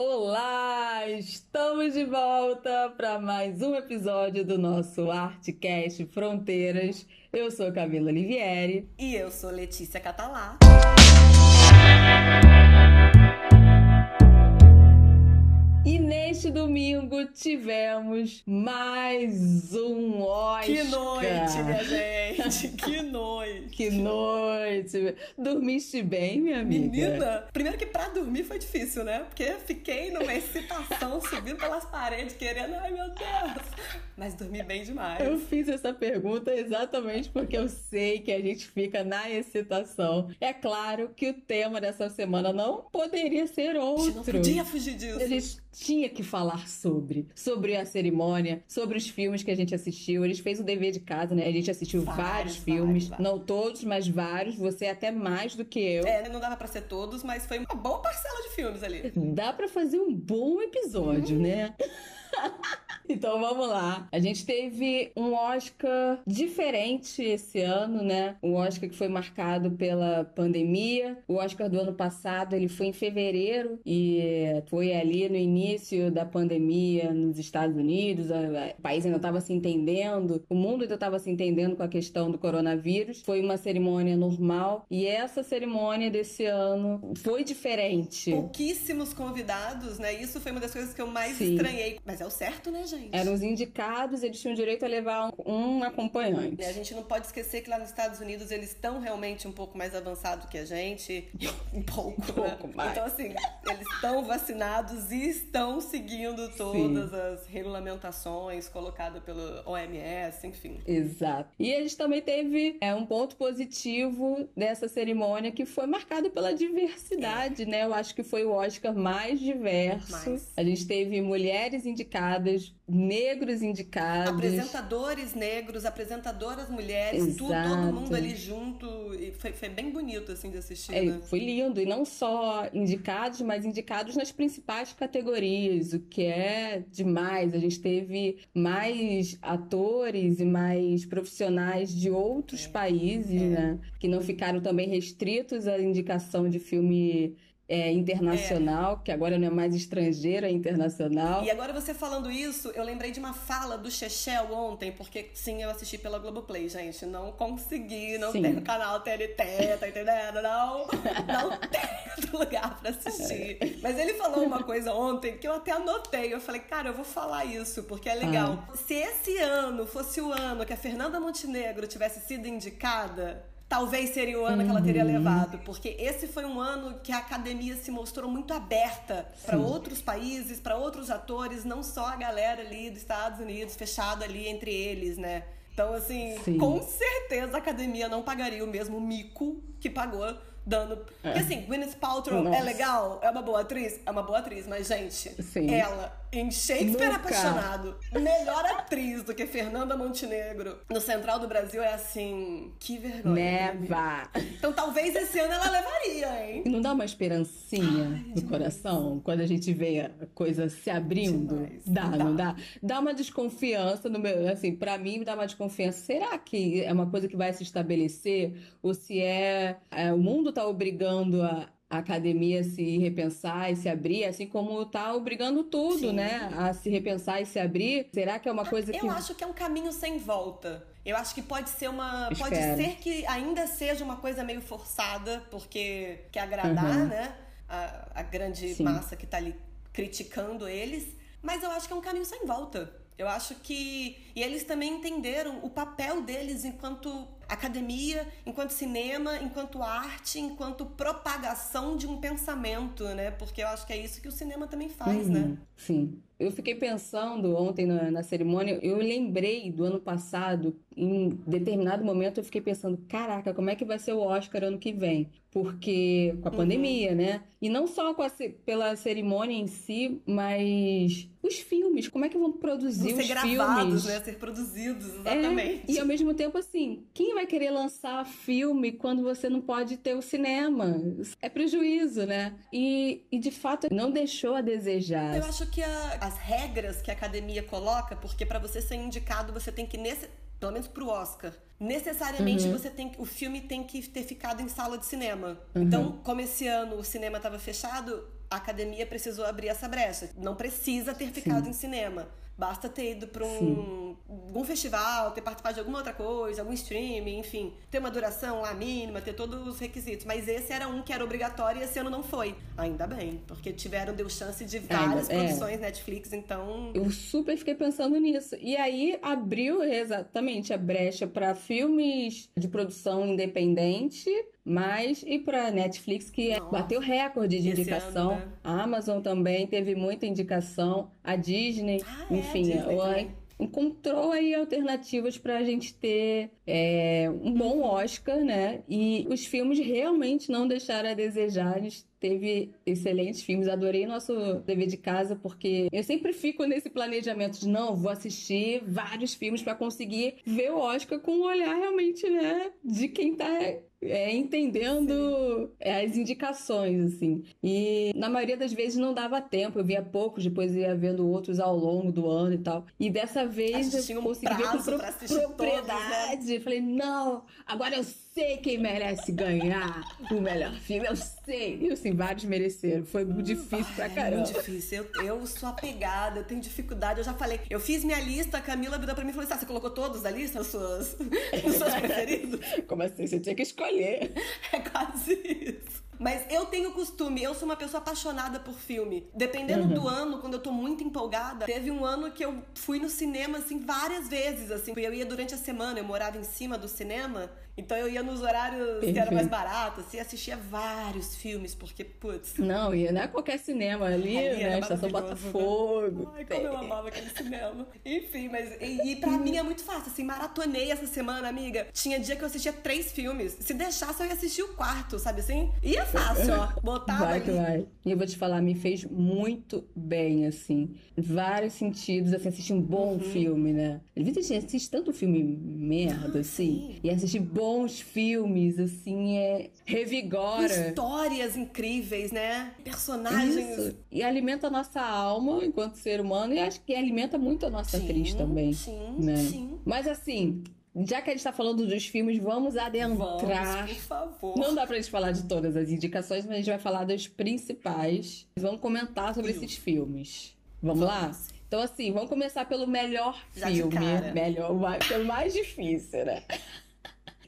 Olá, estamos de volta para mais um episódio do nosso Artcast Fronteiras. Eu sou Camila Olivieri. E eu sou Letícia Catalá. Neste domingo tivemos mais um Oscar. Que noite, minha gente! Que noite! que noite! Dormiste bem, minha amiga? Menina, primeiro que pra dormir foi difícil, né? Porque fiquei numa excitação, subindo pelas paredes, querendo, ai meu Deus! Mas dormi bem demais. Eu fiz essa pergunta exatamente porque eu sei que a gente fica na excitação. É claro que o tema dessa semana não poderia ser outro. A gente não podia fugir disso. Tinha que falar sobre. Sobre a cerimônia, sobre os filmes que a gente assistiu. A gente fez o dever de casa, né? A gente assistiu vários, vários filmes. Vários, Não todos, mas vários. Você é até mais do que eu. É, não dava pra ser todos, mas foi uma boa parcela de filmes ali. Dá pra fazer um bom episódio, uhum. né? Então vamos lá. A gente teve um Oscar diferente esse ano, né? Um Oscar que foi marcado pela pandemia. O Oscar do ano passado, ele foi em fevereiro e foi ali no início da pandemia nos Estados Unidos. O país ainda estava se entendendo, o mundo ainda estava se entendendo com a questão do coronavírus. Foi uma cerimônia normal e essa cerimônia desse ano foi diferente. Pouquíssimos convidados, né? Isso foi uma das coisas que eu mais Sim. estranhei. Mas é o certo, né, gente? gente. Eram os indicados, eles tinham direito a levar um, um acompanhante. E a gente não pode esquecer que lá nos Estados Unidos eles estão realmente um pouco mais avançados que a gente. Um pouco, um pouco né? mais. Então, assim, eles estão vacinados e estão seguindo todas Sim. as regulamentações colocadas pelo OMS, enfim. Exato. E a gente também teve é, um ponto positivo dessa cerimônia que foi marcado pela diversidade, é. né? Eu acho que foi o Oscar mais diverso. Mais. A gente teve mulheres indicadas, negros indicados. Apresentadores negros, apresentadoras mulheres, tudo, todo mundo ali junto. E foi, foi bem bonito, assim, de assistir. É, né? Foi lindo. E não só indicados, mas indicados nas principais categorias, o que é demais. A gente teve mais atores e mais profissionais de outros é. países, é. né? Que não ficaram também restritos à indicação de filme é, internacional, é. que agora não é mais estrangeira, é internacional. E agora você falando isso, eu lembrei de uma fala do Chechel ontem, porque sim, eu assisti pela Globoplay, gente. Não consegui, não sim. tem no canal TNT, tá entendendo? Não, não tem lugar pra assistir. É. Mas ele falou uma coisa ontem que eu até anotei. Eu falei, cara, eu vou falar isso, porque é legal. Ah. Se esse ano fosse o ano que a Fernanda Montenegro tivesse sido indicada talvez seria o ano uhum. que ela teria uhum. levado, porque esse foi um ano que a academia se mostrou muito aberta para outros países, para outros atores, não só a galera ali dos Estados Unidos, fechada ali entre eles, né? Então, assim, Sim. com certeza a academia não pagaria o mesmo mico que pagou dando. É. Porque assim, Gwyneth Paltrow é Nossa. é legal, é uma boa atriz, é uma boa atriz, mas, gente, Sim. ela em Shakespeare Nunca. Apaixonado, melhor atriz do que Fernanda Montenegro no Central do Brasil é assim, que vergonha. Neva. Então talvez esse ano ela levaria, hein? Não dá uma esperancinha Ai, no demais. coração quando a gente vê a coisa se abrindo? Dá, dá, não dá? Dá uma desconfiança no meu, assim, para mim dá uma desconfiança. Será que é uma coisa que vai se estabelecer ou se é, é o mundo tá obrigando a a academia se repensar e se abrir, assim como está obrigando tudo, Sim. né, a se repensar e se abrir. Será que é uma coisa Eu que Eu acho que é um caminho sem volta. Eu acho que pode ser uma, Espero. pode ser que ainda seja uma coisa meio forçada, porque quer agradar, uhum. né, a, a grande Sim. massa que está ali criticando eles, mas eu acho que é um caminho sem volta. Eu acho que. E eles também entenderam o papel deles enquanto academia, enquanto cinema, enquanto arte, enquanto propagação de um pensamento, né? Porque eu acho que é isso que o cinema também faz, uhum, né? Sim. Eu fiquei pensando ontem na, na, cerimônia, eu lembrei do ano passado, em determinado momento eu fiquei pensando, caraca, como é que vai ser o Oscar ano que vem? Porque com a uhum. pandemia, né? E não só a, pela cerimônia em si, mas os filmes, como é que vão produzir vão os ser filmes? gravados, né? Ser produzidos, exatamente. É, e ao mesmo tempo, assim, quem vai querer lançar filme quando você não pode ter o cinema? É prejuízo, né? E, e de fato, não deixou a desejar. Eu acho que a as regras que a academia coloca, porque para você ser indicado, você tem que nesse, pelo menos pro Oscar, necessariamente uhum. você tem o filme tem que ter ficado em sala de cinema. Uhum. Então, como esse ano o cinema estava fechado, a academia precisou abrir essa brecha. Não precisa ter ficado Sim. em cinema. Basta ter ido para um, algum festival, ter participado de alguma outra coisa, algum streaming, enfim, ter uma duração lá mínima, ter todos os requisitos. Mas esse era um que era obrigatório e esse ano não foi. Ainda bem, porque tiveram, deu chance de várias Ainda, é. produções é. Netflix, então. Eu super fiquei pensando nisso. E aí abriu exatamente a brecha para filmes de produção independente mas e para Netflix que Nossa, bateu recorde de indicação. Ano, né? A Amazon também teve muita indicação. A Disney, ah, é, enfim, é, encontrou aí alternativas para a gente ter é, um bom uhum. Oscar, né? E os filmes realmente não deixaram a desejar. A gente teve excelentes filmes. Adorei nosso dever de casa, porque eu sempre fico nesse planejamento de não, vou assistir vários filmes para conseguir ver o Oscar com um olhar realmente, né? De quem tá é, entendendo Sim. as indicações, assim. E na maioria das vezes não dava tempo, eu via poucos, depois ia vendo outros ao longo do ano e tal. E dessa vez eu consegui ver com pro propriedade. Todos, né? Falei, não, agora eu sei quem merece ganhar o melhor filme, eu sei. E assim, vários mereceram. Foi muito difícil pra caramba. É muito difícil. Eu, eu sou apegada, eu tenho dificuldade. Eu já falei, eu fiz minha lista, a Camila virou pra mim e falou assim: ah, você colocou todos da lista, os seus, os seus preferidos? Como assim? Você tinha que escolher. É quase isso. Mas eu tenho costume, eu sou uma pessoa apaixonada por filme. Dependendo uhum. do ano, quando eu tô muito empolgada, teve um ano que eu fui no cinema, assim, várias vezes, assim. Eu ia durante a semana, eu morava em cima do cinema, então eu ia nos horários Perfeito. que eram mais baratos, assim, assistia vários filmes, porque, putz. Não, ia não é qualquer cinema ali, ali né? Estação Botafogo. Né? Ai, como eu amava aquele cinema. Enfim, mas. E, e pra mim é muito fácil, assim, maratonei essa semana, amiga. Tinha dia que eu assistia três filmes. Se deixasse, eu ia assistir o quarto, sabe assim? E é fácil, ó. Botava vai que ali. vai. E eu vou te falar, me fez muito bem, assim. Vários sentidos, assim, assistir um bom uhum. filme, né? Às vezes a gente assiste tanto filme merda, ah, assim. Sim. E assistir bons filmes, assim, é revigora. Histórias incríveis, né? Personagens. Isso. E alimenta a nossa alma enquanto ser humano e acho que alimenta muito a nossa sim, atriz também. Sim, né? sim. Mas assim, já que a gente tá falando dos filmes, vamos adentrar. Vamos, por favor. Não dá pra gente falar de todas as indicações, mas a gente vai falar dos principais. Vamos comentar sobre esses filmes. Vamos, vamos. lá? Então, assim, vamos começar pelo melhor já filme. Melhor, pelo mais difícil, né?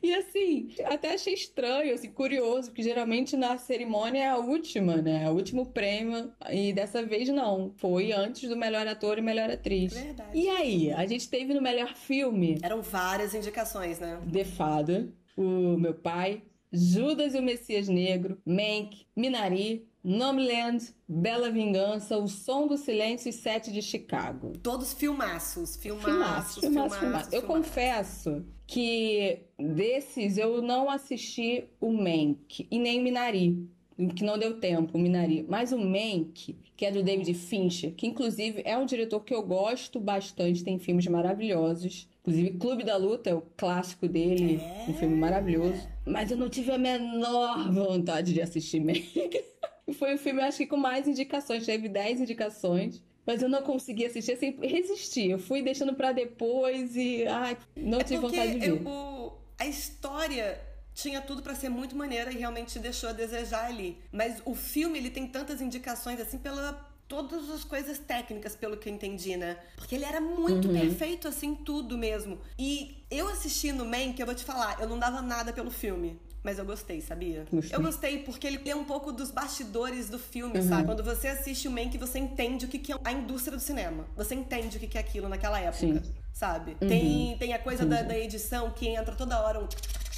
E assim, até achei estranho, assim, curioso, porque geralmente na cerimônia é a última, né? O último prêmio. E dessa vez não. Foi antes do melhor ator e melhor atriz. Verdade. E aí, a gente teve no melhor filme. Eram várias indicações, né? The Father, o meu pai, Judas e o Messias Negro, Mank, Minari, Nomeland, Bela Vingança, O Som do Silêncio e Sete de Chicago. Todos filmaços, filmaços, filmaços, filmaços. filmaços. Eu confesso que desses eu não assisti o Mank e nem Minari, que não deu tempo, o Minari. Mas o Mank, que é do David Fincher, que inclusive é um diretor que eu gosto bastante, tem filmes maravilhosos. Inclusive, Clube da Luta é o clássico dele, é. um filme maravilhoso. Mas eu não tive a menor vontade de assistir Mank. Foi o filme, acho que com mais indicações. Teve 10 indicações. Mas eu não consegui assistir, assim, resistir. Eu fui deixando para depois e. Ai, não é tive vontade de ver. Eu, a história tinha tudo para ser muito maneira e realmente deixou a desejar ali. Mas o filme, ele tem tantas indicações, assim, pela todas as coisas técnicas, pelo que eu entendi, né? Porque ele era muito uhum. perfeito, assim, tudo mesmo. E eu assisti no Man, que eu vou te falar, eu não dava nada pelo filme. Mas eu gostei, sabia? Gostei. Eu gostei porque ele é um pouco dos bastidores do filme, uhum. sabe? Quando você assiste o Mank, você entende o que é a indústria do cinema. Você entende o que é aquilo naquela época, Sim. sabe? Uhum. Tem, tem a coisa da, da, edição que entra toda hora um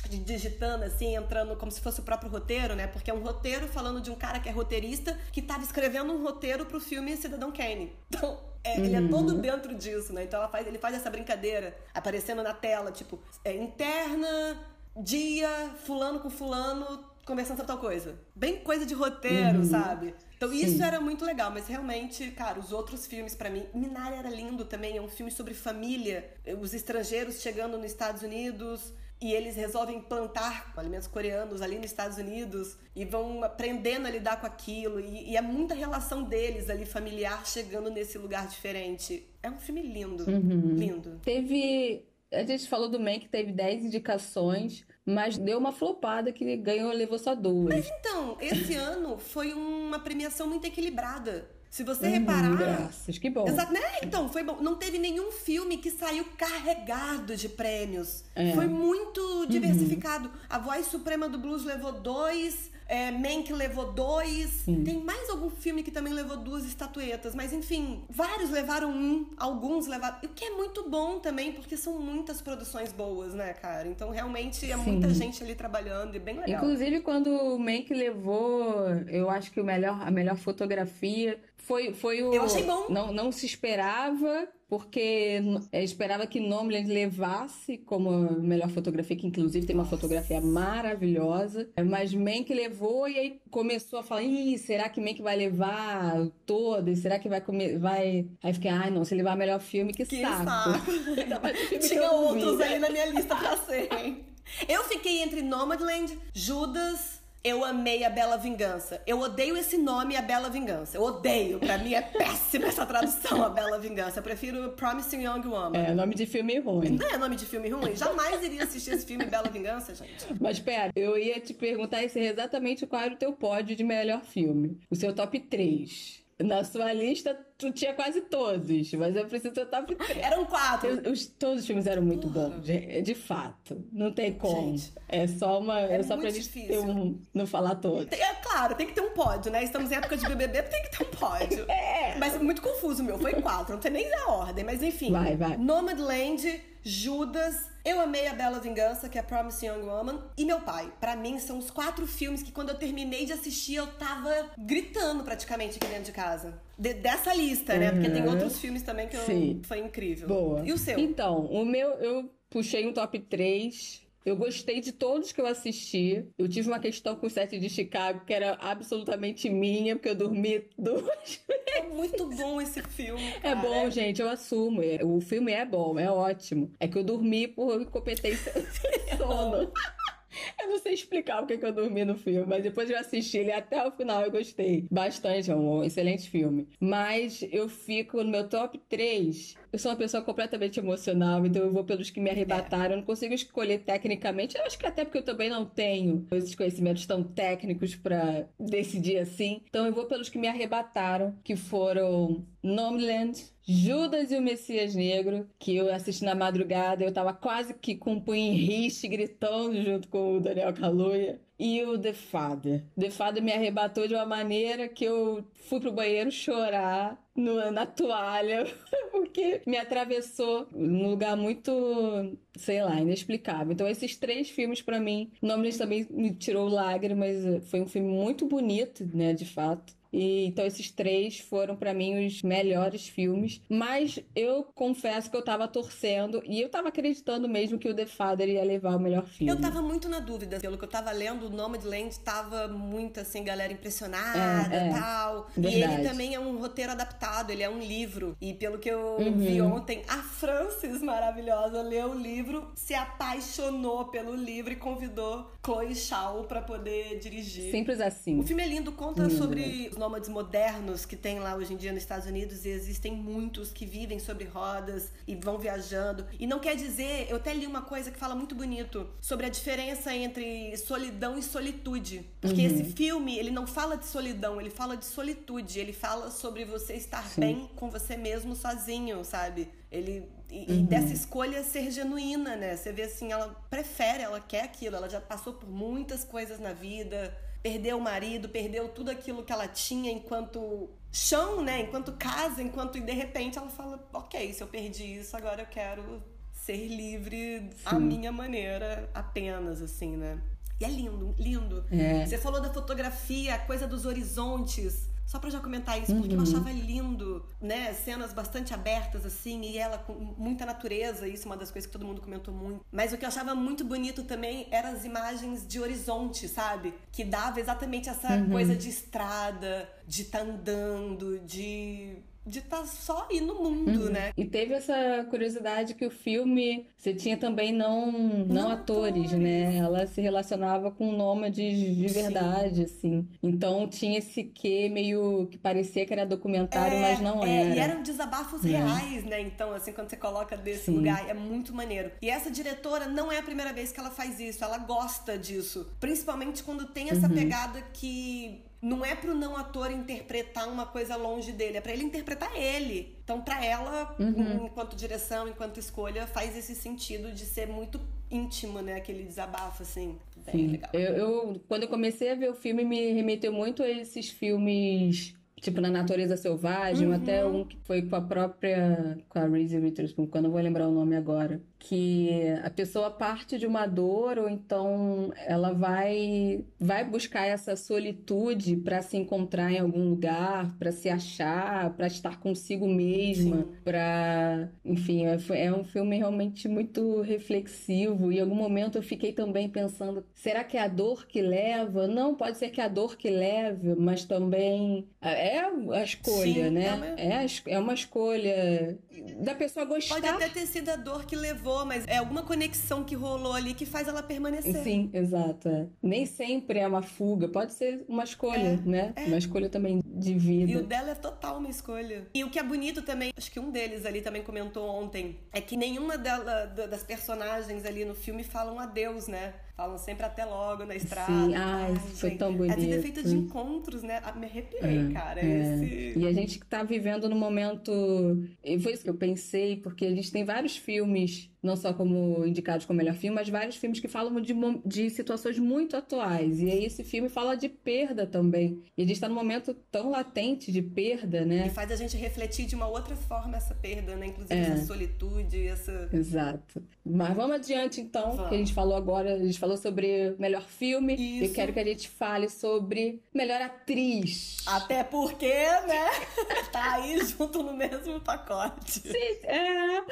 digitando assim, entrando como se fosse o próprio roteiro, né? Porque é um roteiro falando de um cara que é roteirista que estava escrevendo um roteiro pro filme Cidadão Kane. Então, é, uhum. ele é todo dentro disso, né? Então ela faz, ele faz essa brincadeira aparecendo na tela, tipo, é, interna dia, fulano com fulano, conversando sobre tal coisa. Bem coisa de roteiro, uhum. sabe? Então Sim. isso era muito legal, mas realmente, cara, os outros filmes para mim, Minari era lindo também, é um filme sobre família, os estrangeiros chegando nos Estados Unidos e eles resolvem plantar alimentos coreanos ali nos Estados Unidos e vão aprendendo a lidar com aquilo e, e é muita relação deles ali familiar chegando nesse lugar diferente. É um filme lindo, uhum. lindo. Teve A gente falou do Man que teve 10 indicações, mas deu uma flopada que ganhou, levou só duas. Mas então, esse ano foi uma premiação muito equilibrada. Se você uhum, reparar. Graças, que bom. Exato, né? Então, foi bom. Não teve nenhum filme que saiu carregado de prêmios. É. Foi muito uhum. diversificado. Uhum. A Voz Suprema do Blues levou dois. É, Mank levou dois. Sim. Tem mais algum filme que também levou duas estatuetas. Mas enfim, vários levaram um, alguns levaram. O que é muito bom também, porque são muitas produções boas, né, cara? Então realmente é Sim. muita gente ali trabalhando e bem legal. Inclusive, quando o Mank levou, eu acho que o melhor, a melhor fotografia foi, foi o. Eu achei bom. Não, não se esperava, porque é, esperava que Nomadland levasse como melhor fotografia, que inclusive tem uma fotografia maravilhosa. Mas Mank levou e aí começou a falar: Ih, será que Mank vai levar todas? Será que vai comer. Vai... Aí fiquei, ai não, se levar melhor filme, que, que saco. saco. Tinha outros aí na minha lista pra ser, hein? Eu fiquei entre Nomadland, Judas. Eu amei a Bela Vingança. Eu odeio esse nome, a Bela Vingança. Eu odeio. Pra mim é péssima essa tradução, a Bela Vingança. Eu prefiro Promising Young Woman. É, nome de filme ruim. Não é nome de filme ruim? Jamais iria assistir esse filme Bela Vingança, gente. Mas pera, eu ia te perguntar exatamente qual era o teu pódio de melhor filme. O seu top 3. Na sua lista, tu tinha quase todos, mas eu preciso top 3. Eram quatro. Os, todos os filmes eram muito Porra. bons, de, de, fato. Não tem como. Gente, é só uma. É, é só pra gente ter um, não falar todos. É claro, tem que ter um pódio, né? Estamos em época de BBB, tem que ter um pódio. é. Mas é muito confuso, meu. Foi quatro, não tem nem a ordem, mas enfim. Vai, vai. Nomadland, Judas. Eu amei A Bela Vingança, que é Promising Young Woman, e Meu Pai. Para mim, são os quatro filmes que quando eu terminei de assistir, eu tava gritando praticamente aqui dentro de casa. De, dessa lista, né? Porque tem outros filmes também que eu, foi incrível. Boa. E o seu? Então, o meu, eu puxei um top 3 eu gostei de todos que eu assisti. Eu tive uma questão com o set de Chicago que era absolutamente minha, porque eu dormi duas É muito bom esse filme. É cara. É bom, gente, eu assumo. O filme é bom, é ótimo. É que eu dormi por incompetência de sono. Eu não sei explicar o que, eu dormi no filme, mas depois eu assisti ele até o final eu gostei bastante. É um excelente filme. Mas eu fico no meu top 3 eu sou uma pessoa completamente emocional, então eu vou pelos que me arrebataram. Eu não consigo escolher tecnicamente. Eu acho que até porque eu também não tenho esses conhecimentos tão técnicos para decidir assim. Então eu vou pelos que me arrebataram, que foram Nomadland, Judas e o Messias Negro, que eu assisti na madrugada. Eu tava quase que com o punho em riste, gritando junto com o Daniel Kaluuya e o The Father. The Father me arrebatou de uma maneira que eu fui pro banheiro chorar no, na toalha, porque me atravessou num lugar muito, sei lá, inexplicável. Então, esses três filmes, para mim, o nome também me tirou lágrimas. Foi um filme muito bonito, né, de fato. E, então esses três foram para mim os melhores filmes. Mas eu confesso que eu tava torcendo e eu tava acreditando mesmo que o The Father ia levar o melhor filme. Eu tava muito na dúvida. Pelo que eu tava lendo, o Nomadland tava muito assim, galera impressionada é, é. tal. Verdade. E ele também é um roteiro adaptado, ele é um livro. E pelo que eu uhum. vi ontem, a Frances, maravilhosa, leu o livro, se apaixonou pelo livro e convidou Chloe Shaw para poder dirigir. Simples assim. O filme é lindo, conta sobre os nômades modernos que tem lá hoje em dia nos Estados Unidos e existem muitos que vivem sobre rodas e vão viajando. E não quer dizer, eu até li uma coisa que fala muito bonito sobre a diferença entre solidão e solitude. Porque uhum. esse filme, ele não fala de solidão, ele fala de solitude, ele fala sobre você estar Sim. bem com você mesmo sozinho, sabe? Ele e, uhum. e, dessa escolha ser genuína, né? Você vê assim, ela prefere, ela quer aquilo, ela já passou por muitas coisas na vida, perdeu o marido, perdeu tudo aquilo que ela tinha enquanto chão, né? Enquanto casa, enquanto e de repente ela fala, ok, se eu perdi isso, agora eu quero ser livre Sim. à minha maneira, apenas assim, né? E é lindo, lindo. É. Você falou da fotografia, a coisa dos horizontes. Só pra já comentar isso, porque uhum. eu achava lindo, né? Cenas bastante abertas, assim, e ela com muita natureza, isso é uma das coisas que todo mundo comentou muito. Mas o que eu achava muito bonito também eram as imagens de horizonte, sabe? Que dava exatamente essa uhum. coisa de estrada, de estar tá andando, de de estar tá só aí no mundo, uhum. né? E teve essa curiosidade que o filme você tinha também não não, não atores, atores, né? Ela se relacionava com nômades de verdade, Sim. assim. Então tinha esse quê meio que parecia que era documentário, é, mas não é, era. E eram desabafos é. reais, né? Então, assim, quando você coloca desse Sim. lugar, é muito maneiro. E essa diretora não é a primeira vez que ela faz isso, ela gosta disso. Principalmente quando tem essa uhum. pegada que não é pro não ator interpretar uma coisa longe dele, é para ele interpretar ele. Então, para ela, uhum. enquanto direção, enquanto escolha, faz esse sentido de ser muito íntimo, né? Aquele desabafo, assim. Bem Sim. legal. Eu, eu, quando eu comecei a ver o filme, me remeteu muito a esses filmes tipo na natureza selvagem, uhum. até um que foi com a própria com a Reese Witherspoon, quando eu vou lembrar o nome agora, que a pessoa parte de uma dor ou então ela vai vai buscar essa solitude para se encontrar em algum lugar, para se achar, para estar consigo mesma, para, enfim, é, é um filme realmente muito reflexivo e em algum momento eu fiquei também pensando, será que é a dor que leva? Não, pode ser que é a dor que leve, mas também é a escolha, Sim, né? É. É, é uma escolha da pessoa gostar. Pode até ter sido a dor que levou mas é alguma conexão que rolou ali que faz ela permanecer. Sim, exato. É. Nem sempre é uma fuga, pode ser uma escolha, é, né? É. Uma escolha também de vida. E o dela é total uma escolha. E o que é bonito também, acho que um deles ali também comentou ontem, é que nenhuma dela, das personagens ali no filme falam adeus, né? Falam sempre até logo na estrada. Sim, ai, foi gente. tão bonito. A vida é feita de encontros, né? Ah, me arrepiei, é, cara. É. Esse... E a gente tá vivendo no momento. E foi isso que eu pensei, porque a gente tem vários filmes não só como indicados como melhor filme, mas vários filmes que falam de, de situações muito atuais. E aí esse filme fala de perda também. E a gente está num momento tão latente de perda, né? E faz a gente refletir de uma outra forma essa perda, né? Inclusive é. essa solitude, essa. Exato. Mas vamos adiante então, vamos. que a gente falou agora, a gente falou sobre melhor filme. Isso. Eu quero que a gente fale sobre melhor atriz. Até porque, né? tá aí junto no mesmo pacote. Sim, é.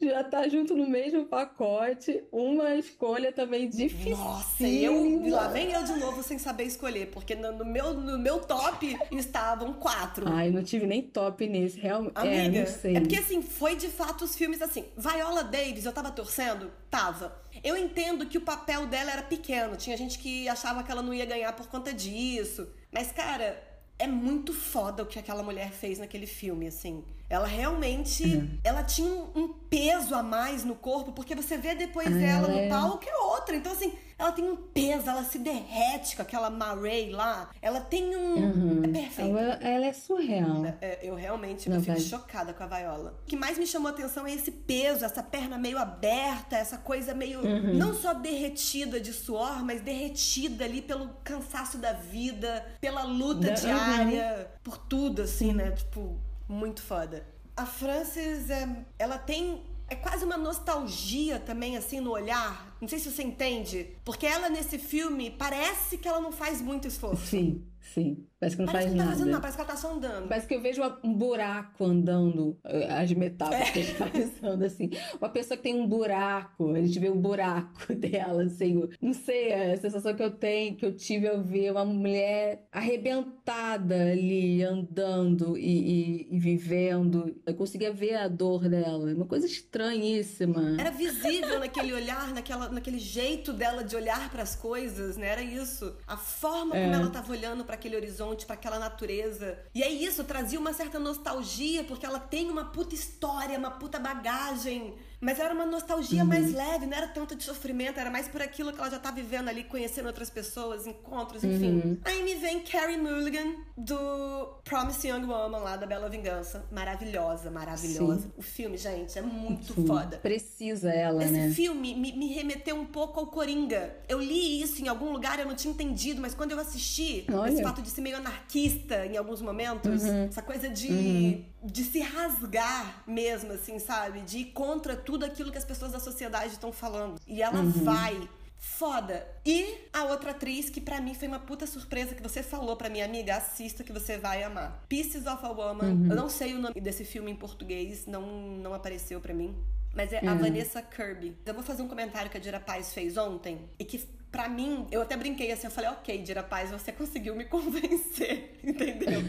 Já tá junto no mesmo pacote, uma escolha também difícil. Nossa, eu lá vem eu de novo sem saber escolher, porque no, no meu, no meu top estavam quatro. Ai, não tive nem top nesse, realmente. É, Amiga, é, não sei. é porque assim, foi de fato os filmes assim. Viola Davis, eu tava torcendo? Tava. Eu entendo que o papel dela era pequeno, tinha gente que achava que ela não ia ganhar por conta disso. Mas, cara, é muito foda o que aquela mulher fez naquele filme, assim. Ela realmente, uhum. ela tinha um, peso a mais no corpo, porque você vê depois ah, ela no é... palco é outra. Então, assim, ela tem um peso, ela se derrete com aquela Maray lá. Ela tem um. Uhum. É perfeito. Ela, ela, é surreal. É, é, eu realmente eu fico chocada com a Viola. O que mais me chamou a atenção é esse peso, essa perna meio aberta, essa coisa meio. Uhum. Não só derretida de suor, mas derretida ali pelo cansaço da vida, pela luta da... diária, uhum. por tudo, assim, né? Tipo muito foda. A Frances, é, ela tem é quase uma nostalgia também, assim, no olhar. Não sei se você entende. Porque ela, nesse filme, parece que ela não faz muito esforço. Sim, sim. Parece que não parece faz que nada. Tá fazendo nada, parece que ela tá só andando. Parece que eu vejo um buraco andando, eh, as metáforas é. passando assim. Uma pessoa que tem um buraco, a gente vê um buraco dela, assim. Não sei, é a sensação que eu tenho, que eu tive ao ver uma mulher arrebentada ali, andando e, e, e vivendo. Eu conseguia ver a dor dela. Uma coisa estranhíssima. Era visível naquele olhar, naquela, naquele jeito dela de olhar para as coisas, né? Era isso. A forma é. como ela tava olhando para aquele horizonte para aquela natureza. E é isso, trazia uma certa nostalgia, porque ela tem uma puta história, uma puta bagagem mas era uma nostalgia uhum. mais leve, não era tanto de sofrimento, era mais por aquilo que ela já tá vivendo ali, conhecendo outras pessoas, encontros, enfim. Uhum. Aí me vem Carrie Mulligan do Promise Young Woman lá da Bela Vingança. Maravilhosa, maravilhosa. Sim. O filme, gente, é muito Sim. foda. Precisa ela, Esse né? Esse filme me, me, remeteu um pouco ao Coringa. Eu li isso em algum lugar, eu não tinha entendido, mas quando eu assisti, Olha. esse fato de ser meio anarquista em alguns momentos, uhum. essa coisa de, uhum. de se rasgar mesmo, assim, sabe? De ir contra tudo tudo aquilo que as pessoas da sociedade estão falando. E ela uhum. vai foda. E a outra atriz que para mim foi uma puta surpresa que você falou para minha amiga, assista que você vai amar. Pieces of a Woman. Uhum. Eu não sei o nome desse filme em português, não não apareceu para mim. Mas é uhum. a Vanessa Kirby. Eu vou fazer um comentário que a Dira Paz fez ontem e que Pra mim, eu até brinquei assim, eu falei, ok, Dira Paz, você conseguiu me convencer, entendeu?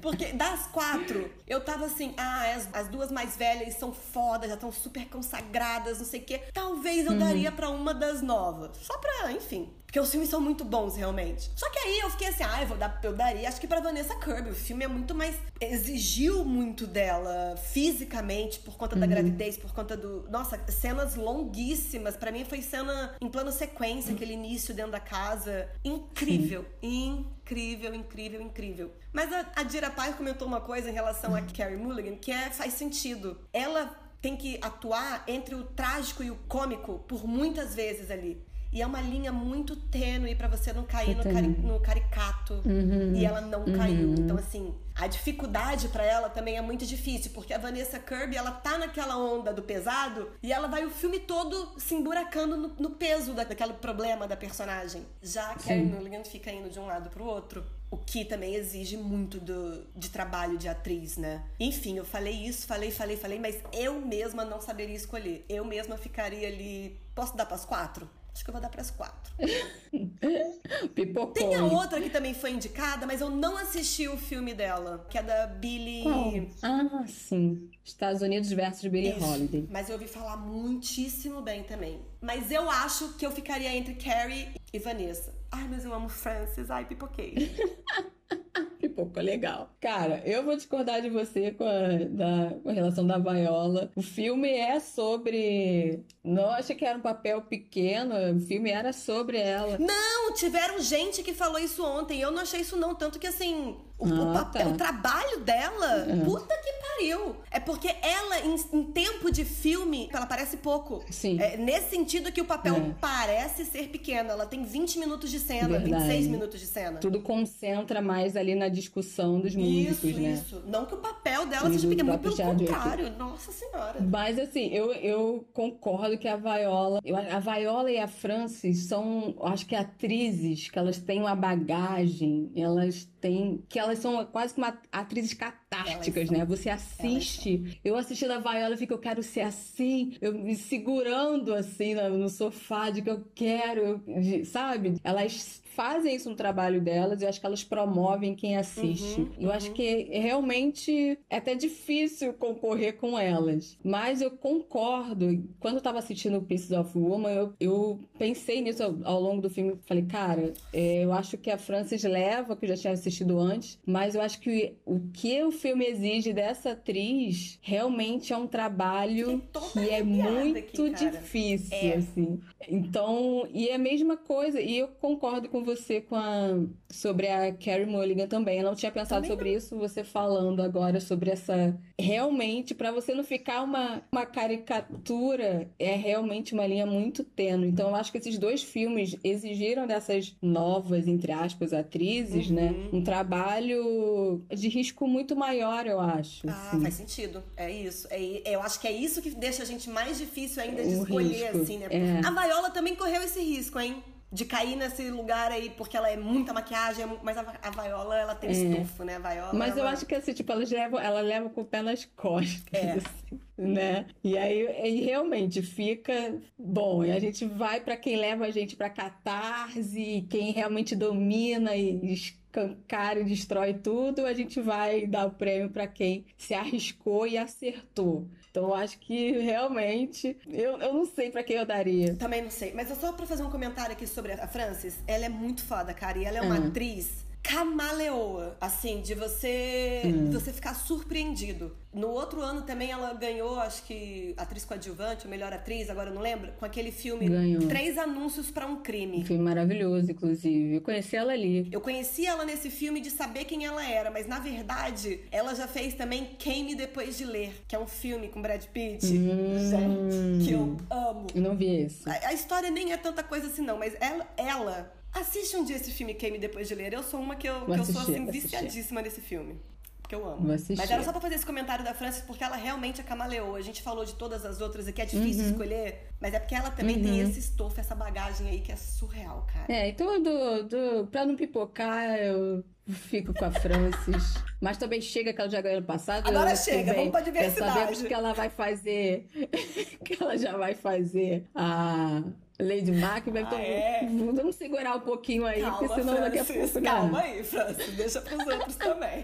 Porque das quatro, eu tava assim, ah, as, as duas mais velhas são fodas, já estão super consagradas, não sei o quê. Talvez eu uhum. daria pra uma das novas. Só pra, enfim, porque os filmes são muito bons, realmente. Só que aí eu fiquei assim, ah, eu, vou dar, eu daria, acho que pra Vanessa Kirby. O filme é muito mais. exigiu muito dela fisicamente, por conta da uhum. gravidez, por conta do. Nossa, cenas longuíssimas. para mim foi cena em plano sequência, uhum. aquele início dentro da casa. Incrível. Sim. Incrível, incrível, incrível. Mas a, a Dira Paz comentou uma coisa em relação a Carrie Mulligan que é, faz sentido. Ela tem que atuar entre o trágico e o cômico por muitas vezes ali. E é uma linha muito tênue para você não cair no, cari no, caricato. Uhum. E ela não uhum. caiu. Então, assim, a dificuldade para ela também é muito difícil, porque a Vanessa Kirby, ela tá naquela onda do pesado e ela vai o filme todo se emburacando no, no peso daquele problema da personagem. Já a Carrie Mulligan fica indo de um lado pro outro. O que também exige muito do, de trabalho de atriz, né? Enfim, eu falei isso, falei, falei, falei, mas eu mesma não saberia escolher. Eu mesma ficaria ali. Posso dar pras quatro? Acho que eu vou dar para as quatro. Pipocou. Tem a outra que também foi indicada, mas eu não assisti o filme dela, que é da Billie. Qual? Ah, sim. Estados Unidos versus Billie Isso. Holiday. Mas eu ouvi falar muitíssimo bem também. Mas eu acho que eu ficaria entre Carrie e Vanessa. Ai, mas eu amo Francis. Ai, pipoquei. Pipoca, legal. Cara, eu vou discordar de você com a, da, com a relação da Viola. O filme é sobre. Não achei que era um papel pequeno, o filme era sobre ela. Não, tiveram gente que falou isso ontem. Eu não achei isso, não. Tanto que assim. O, ah, o, papel, tá. o trabalho dela, é. puta que pariu. É porque ela, em, em, tempo de filme, ela parece pouco. Sim. É, nesse sentido que o papel é. parece ser pequeno. Ela tem 20 minutos de cena, Verdade. 26 minutos de cena. Tudo concentra mais ali na discussão dos músicos, isso, né? Isso, Não que o papel dela seja pequeno, muito pelo contrário. Nossa Senhora. Mas assim, eu, eu concordo que a Viola... A Viola e a Francis são, acho que atrizes, que elas têm uma bagagem, elas têm... Que elas são quase como atrizes catárticas, né? Você assiste... Eu assisti da Viola e fico, eu quero ser assim, eu me segurando assim no, no sofá de que eu quero, eu, sabe? Elas fazem isso no trabalho delas, eu acho que elas promovem quem assiste. Uhum, eu uhum. acho que realmente é até difícil concorrer com elas. Mas eu concordo. Quando eu tava assistindo Pieces of Woman, eu, eu pensei nisso ao, ao, longo do filme. Falei, cara, é, eu acho que a Frances leva, que eu já tinha assistido antes, mas eu acho que o que o filme exige dessa atriz realmente é um trabalho que é muito aqui, difícil, é. assim. Então, e é a mesma coisa, e eu concordo com você com a, sobre a Carrie Mulligan também. Eu não tinha pensado também sobre não. isso, você falando agora sobre essa. Realmente, para você não ficar uma, uma caricatura, é realmente uma linha muito tênue. Então, eu acho que esses dois filmes exigiram dessas novas, entre aspas, atrizes, né, uhum. né? Um trabalho de risco muito maior, eu acho. Ah, assim. faz sentido. É isso. É, eu acho que é isso que deixa a gente mais difícil ainda de o escolher, risco. assim, né? É. A Viola também correu esse risco, hein? De cair nesse lugar aí, porque ela é muita maquiagem, mas a, a Viola, ela tem é. estofo, né? A Viola, mas ela... eu acho que assim, tipo, ela leva, ela leva com o pé nas costas, é. assim, né? E aí e realmente fica bom, e a gente vai para quem leva a gente para catarse, quem realmente domina e escancara e destrói tudo, a gente vai dar o prêmio para quem se arriscou e acertou. Então eu acho que realmente eu, eu não sei para quem eu daria. Também não sei. Mas é só para fazer um comentário aqui sobre a Frances. Ela é muito foda, cara. E ela é uma uhum. atriz camaleoa, assim, de você, hum. de você ficar surpreendido. No outro ano também ela ganhou, acho que atriz coadjuvante, ou melhor atriz, agora eu não lembro, com aquele filme ganhou. Três Anúncios para um Crime. Um filme maravilhoso, inclusive. Eu conheci ela ali. Eu conheci ela nesse filme de saber quem ela era, mas na verdade ela já fez também Queime Depois de Ler, que é um filme com Brad Pitt, hum. que eu amo. Eu não vi esse. A, a história nem é tanta coisa assim não, mas ela, ela Assiste um dia esse filme Queime Depois de Ler. Eu sou uma que eu, que assistir, eu sou assim, viciadíssima nesse filme. Porque eu amo. Mas era só pra fazer esse comentário da Frances, porque ela realmente é camaleoa. A gente falou de todas as outras e que é difícil uhum. escolher, mas é porque ela também uhum. tem esse estofo, essa bagagem aí que é surreal, cara. É, então do, do, pra não pipocar, eu Fico com a Francis. Mas também chega que ela já ganhou ano passado. Agora chega, vamos pra diversidade. Sabemos que ela vai fazer. que ela já vai fazer a Lady Macbeth. Ah, é? Vamos segurar um pouquinho aí, calma, porque senão Francis, daqui a pouco... Calma aí, Francis. Deixa pros outros também.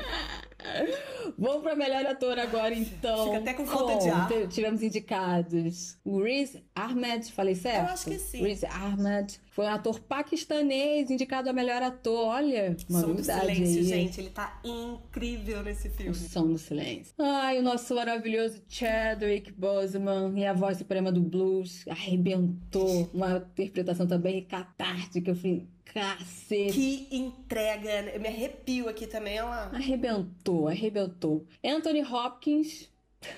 Vamos pra melhor ator agora, então. Fica até com falta de ar. Tivemos indicados o Riz Ahmed, falei certo? Eu acho que sim. Riz Ahmed foi um ator paquistanês indicado a melhor ator. Olha, uma Som do Silêncio, aí. gente. Ele tá incrível nesse O filme. som do silêncio. Ai, o nosso maravilhoso Chadwick Boseman e a voz suprema do blues arrebentou. Uma interpretação também catártica. Eu falei, cacete. Que entrega. Eu me arrepio aqui também, olha lá. Arrebentou, arrebentou. Anthony Hopkins,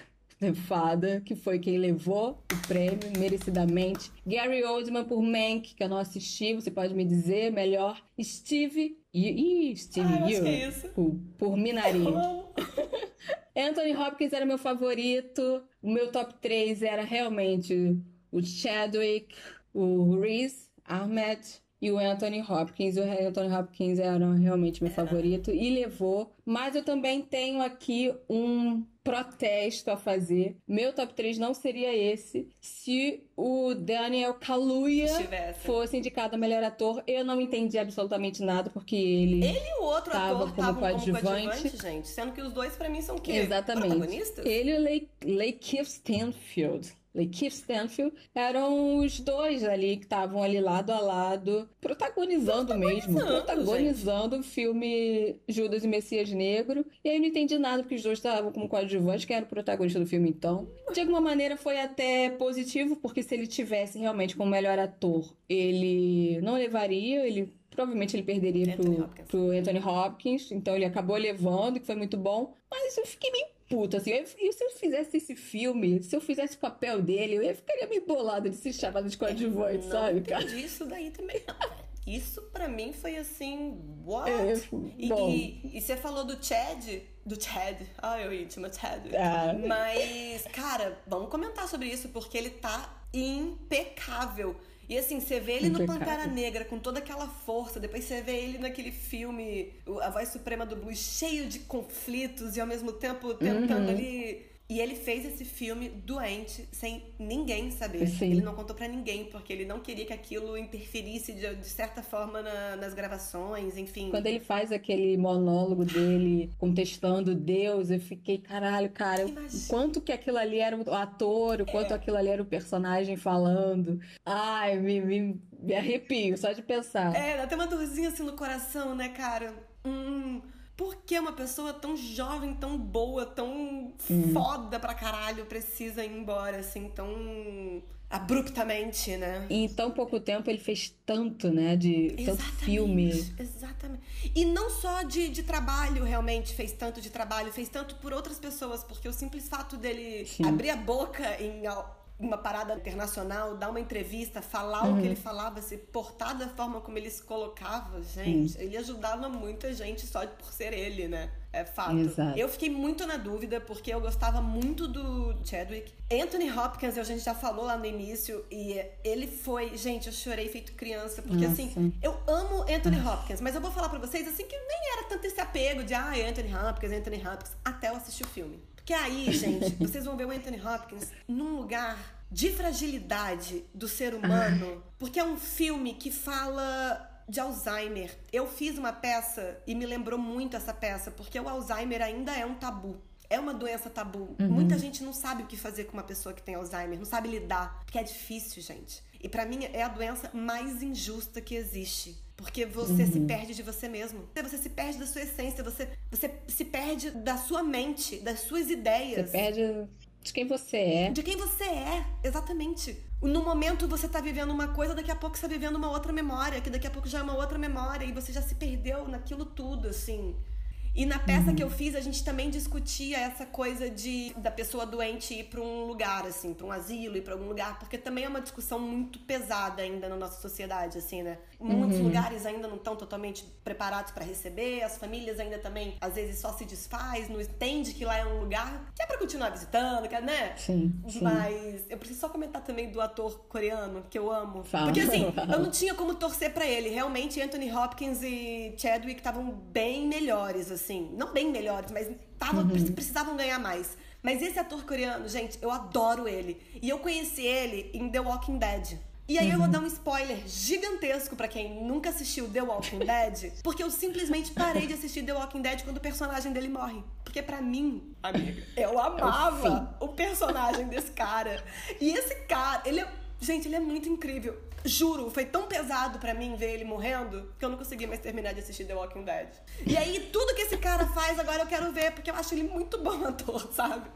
fada, que foi quem levou o prêmio merecidamente. Gary Oldman por Mank, que eu não assisti, você pode me dizer melhor. Steve. Ih, Steve Ah, Yeun, que é isso. por, por Minari. Anthony Hopkins era meu favorito. O meu top 3 era realmente o Chadwick, o Reese Ahmed e o Anthony Hopkins. O Anthony Hopkins era realmente meu favorito e levou. Mas eu também tenho aqui um protesto a fazer. Meu top 3 não seria esse se o Daniel Kaluuya Estivesse. fosse indicado a melhor ator. Eu não entendi absolutamente nada porque ele Ele e o outro Tava ator como estavam como coadjuvante. coadjuvante, gente. Sendo que os dois, pra mim, são quê? Exatamente. Protagonistas? Ele e o Lake, Lakeith Stanfield. Lakeith Stanfield eram os dois ali que estavam ali lado a lado, protagonizando, mesmo, Protagonizando, protagonizando o filme Judas e Messias Negro. E aí eu não entendi nada, porque os dois estavam como coadjuvantes, quem era o protagonista do filme então. De alguma maneira foi até positivo, porque se ele tivesse realmente como melhor ator, ele não levaria, ele provavelmente ele perderia Anthony pro, Hopkins. pro Anthony Hopkins, então ele acabou levando, que foi muito bom. Mas eu fiquei meio puta, assim. Eu, e se eu fizesse esse filme, se eu fizesse o papel dele, eu ficaria meio bolada de ser chamada de coadjuvante, não sabe, cara? isso daí também. Isso pra mim foi assim, what? É, e, bom. e, e você falou do Chad, do Chad, ai eu íntimo, Chad. Ah. Mas, cara, vamos comentar sobre isso, porque ele tá impecável. E assim, você vê ele no. Pantera Negra com toda aquela força, depois você vê ele naquele filme, A Voz Suprema do Blues, cheio de conflitos e ao mesmo tempo tentando Uhum. ali. E ele fez esse filme doente, sem ninguém saber. Sim. Ele não contou pra ninguém, porque ele não queria que aquilo interferisse de, de certa forma na- nas gravações, enfim. Quando ele faz aquele monólogo dele contestando Deus, eu fiquei, caralho, cara, o Imagina. quanto que aquilo ali era o ator, o quanto aquilo ali era o personagem falando. Ai, me, me, me arrepio só de pensar. É, dá até uma dorzinha assim no coração, né, cara? Hum, por que uma pessoa tão jovem, tão boa, tão foda pra caralho precisa ir embora, assim, tão abruptamente, né? E em tão pouco tempo ele fez tanto, né? De tanto filme. Exatamente. E não só de, de trabalho, realmente, fez tanto de trabalho, fez tanto por outras pessoas, porque o simples fato dele Sim. abrir a boca em uma parada internacional, dar uma entrevista, falar Uhum. o que ele falava, se portar da forma como ele se colocava, gente, ele ajudava muita gente só por ser ele, né? É fato. Exato. Eu fiquei muito na dúvida, porque eu gostava muito do Chadwick. Anthony Hopkins, a gente já falou lá no início, e ele foi. Gente, eu chorei feito criança, porque Nossa. assim, eu amo Anthony Hopkins, mas eu vou falar pra vocês assim que nem era tanto esse apego de ah, Anthony Hopkins, Anthony Hopkins, até eu assistir o filme. Porque aí, gente, vocês vão ver o Anthony Hopkins num lugar de fragilidade do ser humano, porque é um filme que fala de Alzheimer. Eu fiz uma peça e me lembrou muito essa peça, porque o Alzheimer ainda é um tabu. É uma doença tabu. Muita gente não sabe o que fazer com uma pessoa que tem Alzheimer, não sabe lidar, porque é difícil, gente. E pra mim é a doença mais injusta que existe. Porque você se perde de você mesmo. Você se perde da sua essência, você, você se perde da sua mente, das suas Você ideias. perde de quem você é. De quem você é, exatamente. No momento você tá vivendo uma coisa, daqui a pouco você tá vivendo uma outra memória, que daqui a pouco já é uma outra memória, e você já se perdeu naquilo tudo, assim. E na peça que eu fiz, a gente também discutia essa coisa de da pessoa doente ir pra um lugar, assim, pra um asilo, ir pra algum lugar, porque também é uma discussão muito pesada ainda na nossa sociedade, assim, né? Muitos lugares ainda não estão totalmente preparados pra receber, as famílias ainda também, às vezes, só se desfaz, não entende que lá é um lugar que é pra continuar visitando, que é, né? Sim, sim. Mas eu preciso só comentar também do ator coreano, que eu amo. Fala. Porque assim, Fala. eu não tinha como torcer pra ele. Realmente, Anthony Hopkins e Chadwick estavam bem melhores, assim. Não bem melhores, mas tavam, Uhum. precisavam ganhar mais. Mas esse ator coreano, gente, eu adoro ele. E eu conheci ele em The Walking Dead. E aí uhum. eu vou uhum. dar um spoiler gigantesco para quem nunca assistiu The Walking Dead, porque eu simplesmente parei de assistir The Walking Dead quando o personagem dele morre. Porque para mim, amiga, eu amava é o, o personagem desse cara. E esse cara, ele é Gente, ele é muito incrível. Juro, foi tão pesado para mim ver ele morrendo que eu não consegui mais terminar de assistir The Walking Dead. E aí, tudo que esse cara faz agora eu quero ver, porque eu acho ele muito bom ator, sabe?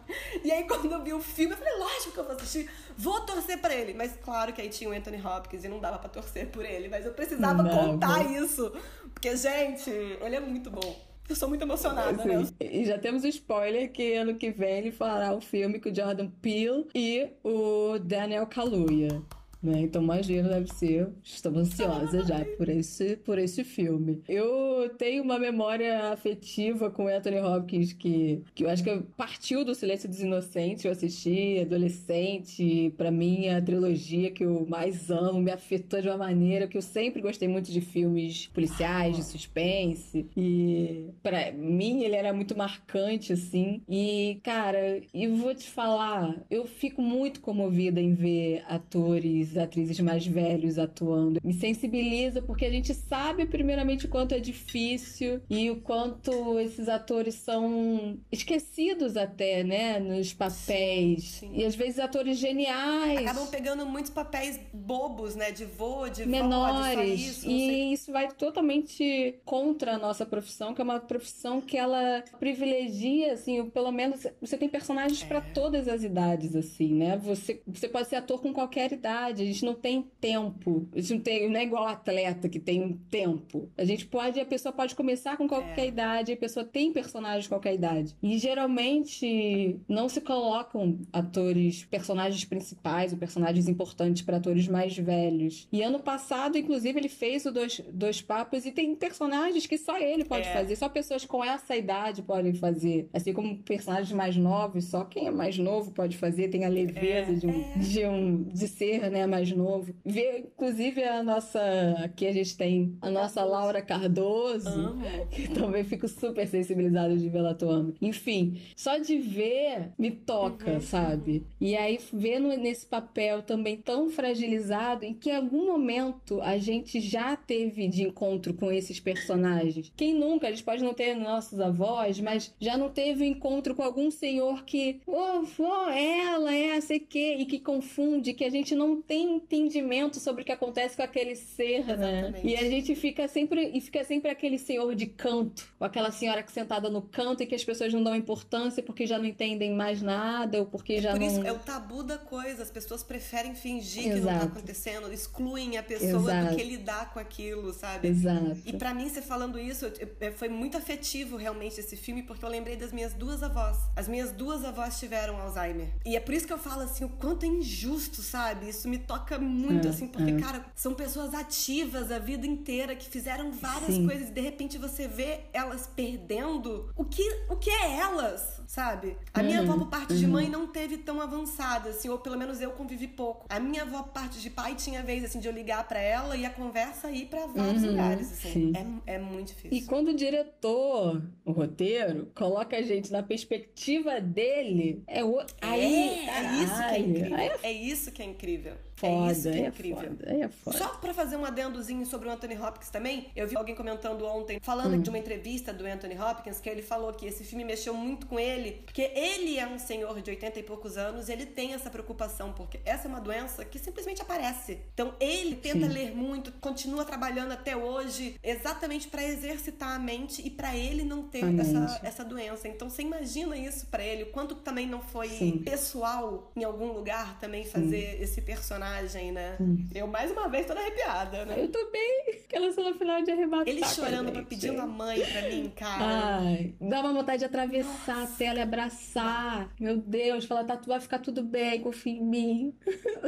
E aí, quando eu vi o filme, eu falei, lógico que eu vou assistir, vou torcer pra ele. Mas claro que aí tinha o Anthony Hopkins e não dava para torcer por ele, mas eu precisava não, contar não. isso. Porque, gente, ele é muito bom. Eu sou muito emocionada, Sim. né? E já temos o spoiler que ano que vem ele fará o filme com o Jordan Peele e o Daniel Kaluuya. Né? Então imagino deve ser. Estou ansiosa já por esse, por esse filme. Eu tenho uma memória afetiva com Anthony Hopkins que, que eu acho que partiu do Silêncio dos Inocentes. Eu assisti adolescente. Para mim, é a trilogia que eu mais amo me afetou de uma maneira que eu sempre gostei muito de filmes policiais, de suspense. E para mim ele era muito marcante assim. E cara, e vou te falar, eu fico muito comovida em ver atores atrizes mais velhos atuando. Me sensibiliza porque a gente sabe, primeiramente, o quanto é difícil e o quanto esses atores são esquecidos até, né, nos papéis. Sim, sim. E às vezes atores geniais. Acabam pegando muitos papéis bobos, né, de vô, de menores. Vó, de isso, e isso vai totalmente contra a nossa profissão, que é uma profissão que ela privilegia, assim, pelo menos você tem personagens é. para todas as idades, assim, né? Você, você pode ser ator com qualquer idade a gente não tem tempo. A gente não, tem, não é igual atleta que tem um tempo. A gente pode, a pessoa pode começar com qualquer é. idade, a pessoa tem personagens de qualquer idade. E geralmente não se colocam atores, personagens principais ou personagens importantes para atores mais velhos. E ano passado, inclusive, ele fez o Dois, dois Papas e tem personagens que só ele pode é. fazer, só pessoas com essa idade podem fazer. Assim como personagens mais novos, só quem é mais novo pode fazer, tem a leveza é. de, um, é. de, um, de ser, né, mais novo. Ver, inclusive, a nossa. Aqui a gente tem a nossa Laura Cardoso, Amo. que também fico super sensibilizada de ver ela atuando. Enfim, só de ver me toca, uhum. sabe? E aí, vendo nesse papel também tão fragilizado, em que em algum momento a gente já teve de encontro com esses personagens. Quem nunca? A gente pode não ter nossos avós, mas já não teve encontro com algum senhor que, oh, oh ela é, sei que, e que confunde, que a gente não tem tem entendimento sobre o que acontece com aquele ser, né? Exatamente. né? E a gente fica sempre e fica sempre aquele senhor de canto, ou aquela senhora que sentada no canto e que as pessoas não dão importância porque já não entendem mais nada ou porque é já por não. Isso, é o tabu da coisa. As pessoas preferem fingir Exato. que não tá acontecendo, excluem a pessoa Exato. do que lidar com aquilo, sabe? Exato. E para mim, você falando isso, foi muito afetivo realmente esse filme porque eu lembrei das minhas duas avós. As minhas duas avós tiveram Alzheimer. E é por isso que eu falo assim, o quanto é injusto, sabe? Isso me toca muito, é, assim, porque, é. cara, são pessoas ativas a vida inteira que fizeram várias Sim. coisas e de repente você vê elas perdendo o que, o que é elas, sabe? A minha uhum, avó, por parte uhum. de mãe, não teve tão avançada, assim, ou pelo menos eu convivi pouco. A minha avó, por parte de pai, tinha vez, assim, de eu ligar para ela e a conversa ir para vários uhum, lugares, assim. É, é muito difícil. E quando o diretor, o roteiro, coloca a gente na perspectiva dele, é o. Aí, é, é isso que é incrível. É... é isso que é incrível. Foda, é isso que é, é incrível. Foda, é foda. Só pra fazer um adendozinho sobre o Anthony Hopkins também, eu vi alguém comentando ontem, falando hum. de uma entrevista do Anthony Hopkins, que ele falou que esse filme mexeu muito com ele, porque ele é um senhor de 80 e poucos anos, ele tem essa preocupação, porque essa é uma doença que simplesmente aparece. Então ele tenta Sim. ler muito, continua trabalhando até hoje, exatamente para exercitar a mente e para ele não ter essa, essa doença. Então você imagina isso para ele, o quanto também não foi Sim. pessoal em algum lugar também fazer Sim. esse personagem né? Eu, mais uma vez, toda arrepiada, né? Eu também. Aquela cena final de arrebatar. Ele chorando pra pedir uma mãe pra mim, cara. Ai, dá uma vontade de atravessar Nossa. a tela e abraçar. Meu Deus, falar, tá, vai ficar tudo bem, confia em mim.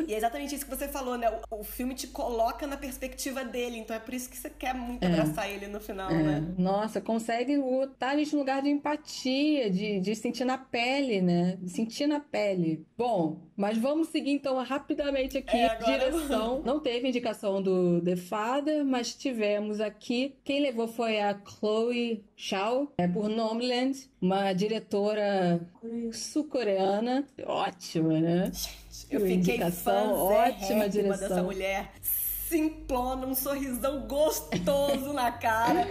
E é exatamente isso que você falou, né? O, o, filme te coloca na perspectiva dele, então é por isso que você quer muito é. abraçar ele no final, é. né? Nossa, consegue botar a gente no lugar de empatia, de, de sentir na pele, né? De sentir na pele. Bom, mas vamos seguir então rapidamente aqui é, direção. Não teve indicação do The Father, mas tivemos aqui. Quem levou foi a Chloe Shao, é, por Nomeland, uma diretora sul-coreana. Ótima, né? Gente, eu fiquei indicação, ótima direção dessa mulher. Simplona, um sorrisão gostoso na cara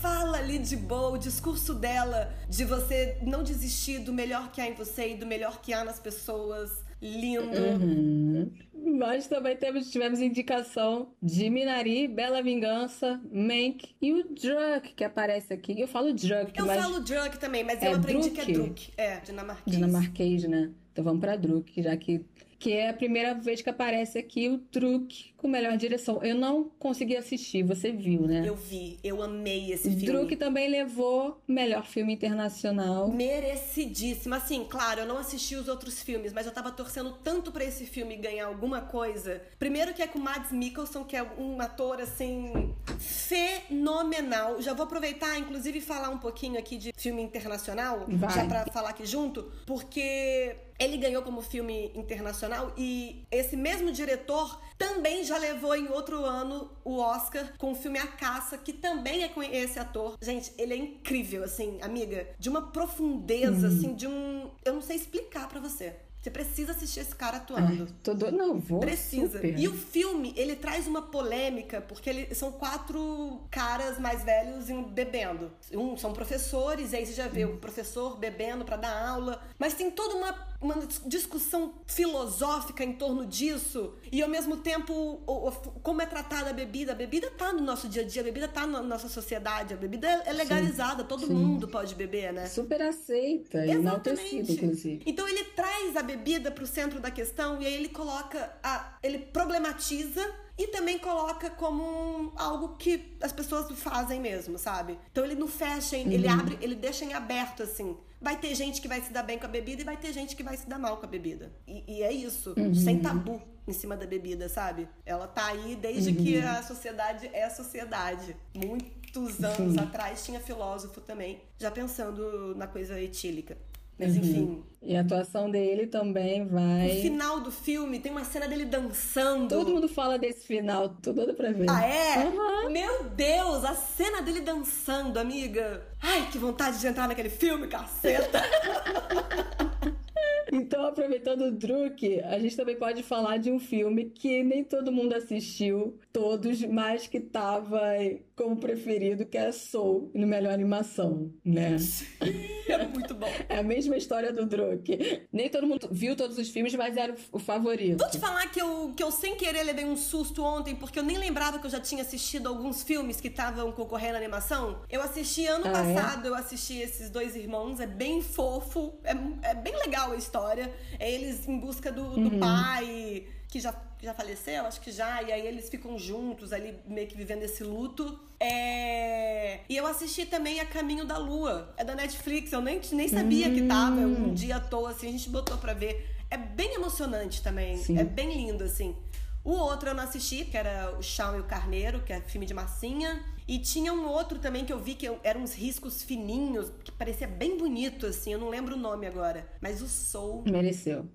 fala ali de boa, o discurso dela de você não desistir do melhor que há em você e do melhor que há nas pessoas. Lindo. Uhum. Mas também temos, tivemos indicação de Minari, Bela Vingança, Mank e o Druk que aparece aqui. Eu falo Druk, Eu mas... falo Druk também, mas é eu aprendi Druk. que é Druk. É, dinamarquês. Dinamarquês, né? Então vamos pra Druk, já que que é a primeira vez que aparece aqui o truque com melhor direção. Eu não consegui assistir, você viu, né? Eu vi, eu amei esse filme. Druk também levou melhor filme internacional. Merecidíssimo. Assim, claro, eu não assisti os outros filmes, mas eu tava torcendo tanto para esse filme ganhar alguma coisa. Primeiro que é com Mads Mikkelsen, que é um ator assim fenomenal. Já vou aproveitar, inclusive, falar um pouquinho aqui de filme internacional, Vai. já para falar aqui junto, porque ele ganhou como filme internacional e esse mesmo diretor também já levou em outro ano o Oscar com o filme A Caça, que também é com esse ator. Gente, ele é incrível, assim, amiga, de uma profundeza, uhum. assim, de um. Eu não sei explicar para você. Você precisa assistir esse cara atuando. Ai, todo... Não, vou. Precisa. Super. E o filme, ele traz uma polêmica, porque ele... são quatro caras mais velhos bebendo. Um são professores, e aí você já vê o professor bebendo para dar aula. Mas tem toda uma uma discussão filosófica em torno disso e ao mesmo tempo o, o, como é tratada a bebida. A bebida tá no nosso dia a dia, a bebida tá na nossa sociedade, a bebida é, legalizada, sim, todo sim. mundo pode beber, né? Super aceita, enaltecida, inclusive. Então ele traz a bebida pro centro da questão e aí ele coloca a. ele problematiza e também coloca como um, algo que as pessoas fazem mesmo, sabe? Então ele não fecha, ele uhum. abre, ele deixa em aberto assim. Vai ter gente que vai se dar bem com a bebida e vai ter gente que vai se dar mal com a bebida. E, e é isso, uhum. sem tabu em cima da bebida, sabe? Ela tá aí desde uhum. que a sociedade é a sociedade. Muitos anos Sim. atrás tinha filósofo também, já pensando na coisa etílica. Mas uhum. enfim. E a atuação dele também vai. No final do filme tem uma cena dele dançando. Todo mundo fala desse final, tô doida pra ver. Ah, é? Uhum. Meu Deus, a cena dele dançando, amiga. Ai, que vontade de entrar naquele filme, caceta. Aproveitando o Druk, a gente também pode falar de um filme que nem todo mundo assistiu, todos, mas que tava como preferido, que é Soul, no melhor animação, né? é muito bom. É a mesma história do Druk. Nem todo mundo viu todos os filmes, mas era o favorito. Vou te falar que eu, que eu sem querer levei um susto ontem, porque eu nem lembrava que eu já tinha assistido alguns filmes que estavam concorrendo à animação. Eu assisti ano ah, é? passado, é? eu assisti esses dois irmãos, é bem fofo, é, é bem legal a história. É eles em busca do, do uhum. pai que já, já faleceu, acho que já, e aí eles ficam juntos ali, meio que vivendo esse luto. É... E eu assisti também A Caminho da Lua, é da Netflix, eu nem, nem sabia que tava, um dia à toa, assim, a gente botou pra ver. É bem emocionante também, Sim. é bem lindo, assim. O outro eu não assisti, que era O Chão e o Carneiro, que é filme de massinha. E tinha um outro também que eu vi que eram uns riscos fininhos, que parecia bem bonito, assim, eu não lembro o nome agora. Mas o Soul. Mereceu.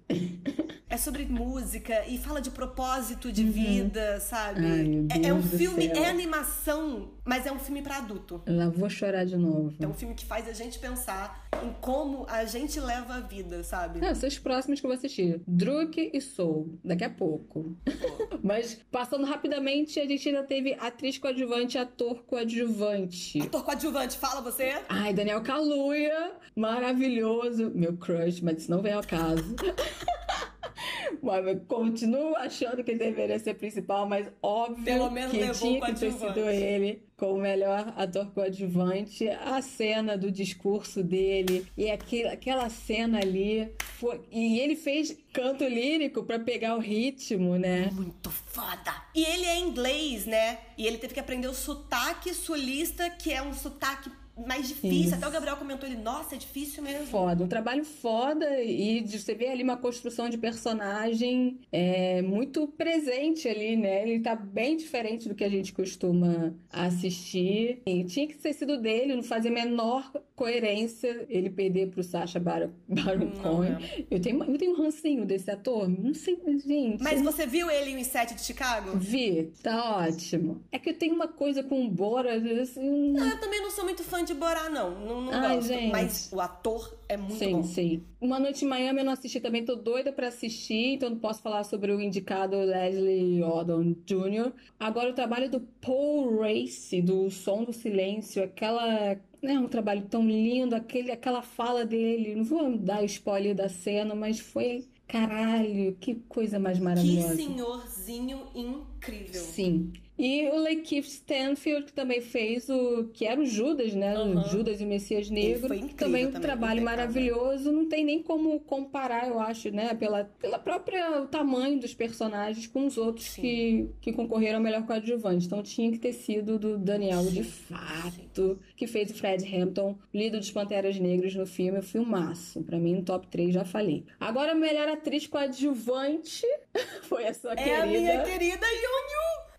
é sobre música e fala de propósito de uhum. vida, sabe? Ai, é, é, um filme, é animação, mas é um filme para adulto. Eu vou chorar de novo. É um filme que faz a gente pensar em como a gente leva a vida, sabe? Não, são os próximos que eu vou assistir. Druk e Soul, daqui a pouco. mas passando rapidamente, a gente ainda teve atriz coadjuvante e ator coadjuvante. Ator coadjuvante, fala você. Ai, Daniel Kaluuya, maravilhoso. Meu crush, mas isso não vem ao caso. Mas continuo achando que ele deveria ser principal, mas óbvio Pelo menos que tinha que ter sido ele como melhor ator coadjuvante. A cena do discurso dele e aquele, aquela cena ali foi, e ele fez canto lírico para pegar o ritmo, né? Muito foda. E ele é inglês, né? E ele teve que aprender o sotaque sulista, que é um sotaque mais difícil. Isso. Até o Gabriel comentou ele, nossa, é difícil mesmo. Foda, um trabalho foda e de você vê ali uma construção de personagem é, muito presente ali, né? Ele tá bem diferente do que a gente costuma assistir. E tinha que ter sido dele, não fazia menor coerência ele perder pro Sacha Baron, Baron Cohen. Eu tenho, eu tenho um rancinho desse ator, não sei, gente. Mas você viu ele em Sete de Chicago? Vi, tá ótimo. É que eu tenho uma coisa com o Bora, assim... Não, eu também não sou muito fã de Bora, não. Não, não Ai, gosto. Gente. Mas o ator é muito sim, bom. Sim, sim. Uma Noite em Miami eu não assisti também, tô doida pra assistir, então não posso falar sobre o indicado Leslie Odom Jr. Agora o trabalho do Paul Race, do Som do Silêncio, aquela é um trabalho tão lindo, aquele, aquela fala dele. Não vou dar spoiler da cena, mas foi caralho, que coisa mais maravilhosa. Que senhorzinho incrível. Sim. E o Lakeith Stanfield, que também fez o. que era o Judas, né? Uhum. O Judas e o Messias Negro. Foi também um também, trabalho maravilhoso. Não tem nem como comparar, eu acho, né? Pela, pela própria o tamanho dos personagens com os outros que, que concorreram ao melhor coadjuvante. Então tinha que ter sido do Daniel sim, de fato, que fez o Fred Hampton, líder dos Panteras Negras no filme. O filmaço. Pra mim, no top 3 já falei. Agora, melhor atriz coadjuvante foi a sua é querida. É a minha querida Yun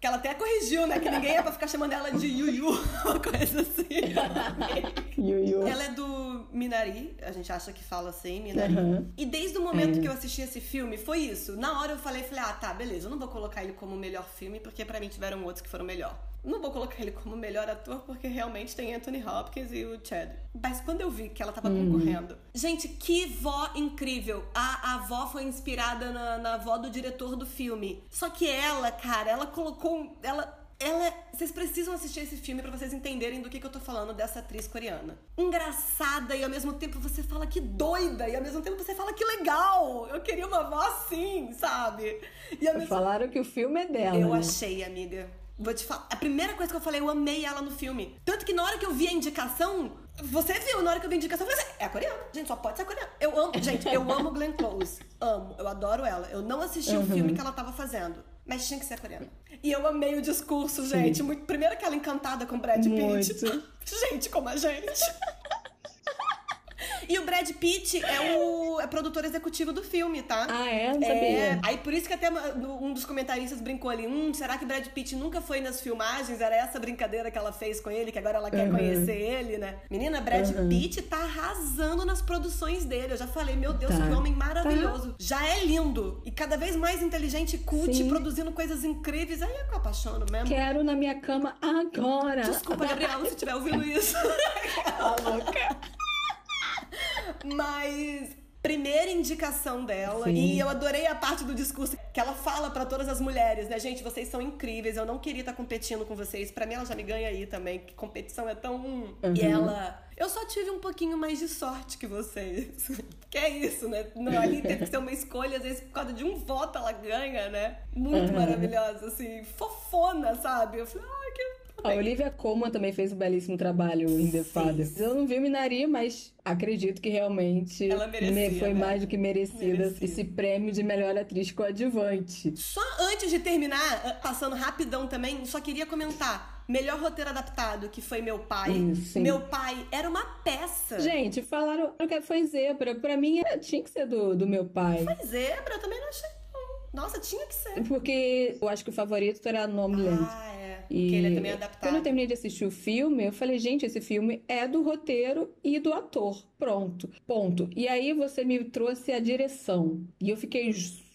que ela até corrigiu, né? Que ninguém é pra ficar chamando ela de Yuyu, uma coisa assim. Yuyu. Ela é do Minari, a gente acha que fala assim, Minari. Uhum. E desde o momento é. que eu assisti esse filme, foi isso. Na hora eu falei, falei, ah, tá, beleza, eu não vou colocar ele como o melhor filme, porque para mim tiveram outros que foram melhor. Não vou colocar ele como melhor ator, porque realmente tem Anthony Hopkins e o Chad. Mas quando eu vi que ela tava uhum. concorrendo. Gente, que vó incrível! A, a avó foi inspirada na, na avó do diretor do filme. Só que ela, cara, ela colocou. Ela ela, vocês precisam assistir esse filme para vocês entenderem do que, que eu tô falando dessa atriz coreana. Engraçada e ao mesmo tempo você fala que doida e ao mesmo tempo você fala que legal. Eu queria uma voz assim, sabe? E mesmo... Falaram que o filme é dela. Eu né? achei, amiga. Vou te falar. A primeira coisa que eu falei, eu amei ela no filme. Tanto que na hora que eu vi a indicação, você viu, na hora que eu vi a indicação, eu falei assim, é coreana. Gente, só pode ser coreana. Eu amo, gente, eu amo Glenn Close. Amo, eu adoro ela. Eu não assisti uhum. o filme que ela tava fazendo. Mas tinha que ser coreana. E eu amei o discurso, Sim. gente. Muito, primeiro aquela encantada com Brad Pitt. Muito. Gente, como a gente. E o Brad Pitt é o é produtor executivo do filme, tá? Ah, é? Não sabia. É, aí por isso que até um dos comentaristas brincou ali: hum, será que Brad Pitt nunca foi nas filmagens? Era essa brincadeira que ela fez com ele, que agora ela quer uhum. conhecer ele, né? Menina, Brad uhum. Pitt tá arrasando nas produções dele. Eu já falei, meu Deus, tá. que homem maravilhoso. Tá. Já é lindo. E cada vez mais inteligente, cult, Sim. produzindo coisas incríveis. Aí eu apaixono mesmo. Quero na minha cama agora. Desculpa, Gabriela, se estiver ouvindo isso. tá louca. Mas primeira indicação dela Sim. e eu adorei a parte do discurso que ela fala para todas as mulheres, né, gente, vocês são incríveis, eu não queria estar competindo com vocês. Para mim ela já me ganha aí também, que competição é tão uhum. e ela eu só tive um pouquinho mais de sorte que vocês. que é isso, né? Não, ali teve que ser uma escolha, às vezes por causa de um voto ela ganha, né? Muito uhum. maravilhosa, assim, fofona, sabe? Eu falei, ai, que a Olivia Colman também fez um belíssimo trabalho em The Father. Eu não vi Minari, mas acredito que realmente Ela merecia, foi né? mais do que merecida merecia. esse prêmio de melhor atriz coadjuvante. Só antes de terminar, ah, passando rapidão também, só queria comentar. Melhor roteiro adaptado, que foi Meu Pai. Sim. Meu Pai era uma peça. Gente, falaram que foi Zebra. Pra mim, tinha que ser do, do Meu Pai. Foi Zebra, eu também não achei. Nossa, tinha que ser. Porque eu acho que o favorito era Nomeland. Ah, é. E que ele é também adaptado. Quando eu terminei de assistir o filme, eu falei, gente, esse filme é do roteiro e do ator. Pronto. Ponto. E aí você me trouxe a direção. E eu fiquei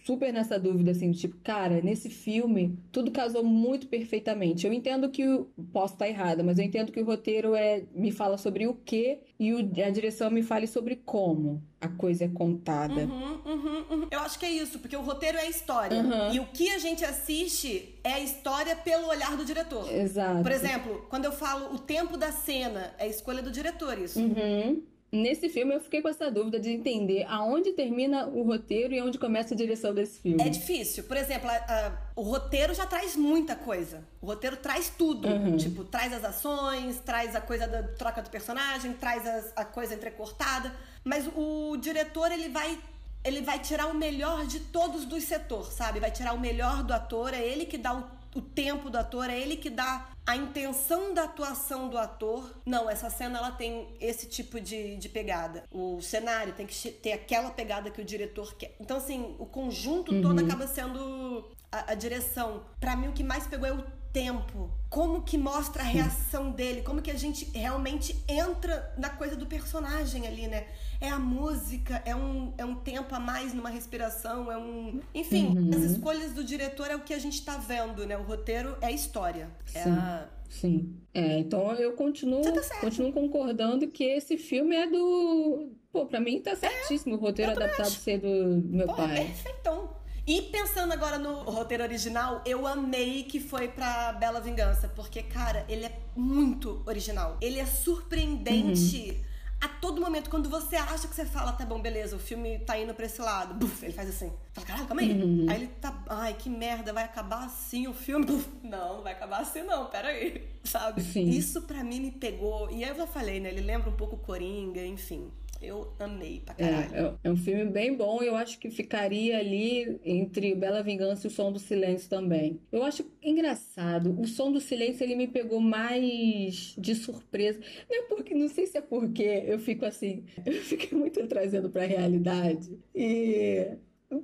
super nessa dúvida, assim, tipo, cara, nesse filme tudo casou muito perfeitamente. Eu entendo que o. Posso estar errada, mas eu entendo que o roteiro é me fala sobre o que e o, a direção me fale sobre como a coisa é contada. Uhum, uhum, uhum. Eu acho que é isso, porque o roteiro é a história. Uhum. E o que a gente assiste é a história pelo olhar do diretor. Exato. Por exemplo, quando eu falo o tempo da cena, é a escolha do diretor, isso. Uhum. Nesse filme eu fiquei com essa dúvida de entender aonde termina o roteiro e onde começa a direção desse filme. É difícil. Por exemplo, a, a, o roteiro já traz muita coisa. O roteiro traz tudo. Uhum. Tipo, traz as ações, traz a coisa da troca do personagem, traz as, a coisa entrecortada. Mas o diretor, ele vai ele vai tirar o melhor de todos dos setores, sabe? Vai tirar o melhor do ator, é ele que dá o o tempo do ator, é ele que dá a intenção da atuação do ator. Não, essa cena ela tem esse tipo de, de pegada. O cenário tem que ter aquela pegada que o diretor quer. Então, assim, o conjunto uhum. todo acaba sendo a, a direção. Para mim, o que mais pegou é o tempo. Como que mostra a reação dele, como que a gente realmente entra na coisa do personagem ali, né? É a música, é um, é um tempo a mais numa respiração, é um. Enfim, uhum. as escolhas do diretor é o que a gente tá vendo, né? O roteiro é história. É Sim. A... Sim. É, então eu continuo, tá continuo concordando que esse filme é do. Pô, pra mim tá certíssimo é, o roteiro adaptado acho. ser do meu Pô, pai. É perfeitão. E pensando agora no roteiro original, eu amei que foi pra Bela Vingança, porque, cara, ele é muito original. Ele é surpreendente. Uhum. A todo momento, quando você acha que você fala, tá bom, beleza, o filme tá indo pra esse lado, buf, ele faz assim. Fala, caralho, calma aí. Uhum. Aí ele tá, ai, que merda, vai acabar assim o filme? Buf, não, não vai acabar assim não, peraí, sabe? Sim. Isso pra mim me pegou. E aí eu já falei, né, ele lembra um pouco Coringa, enfim. Eu amei pra é, caralho. É, é um filme bem bom. Eu acho que ficaria ali entre Bela Vingança e O Som do Silêncio também. Eu acho engraçado. O Som do Silêncio ele me pegou mais de surpresa. Não é porque, não sei se é porque eu fico assim. Eu fiquei muito trazendo pra realidade. E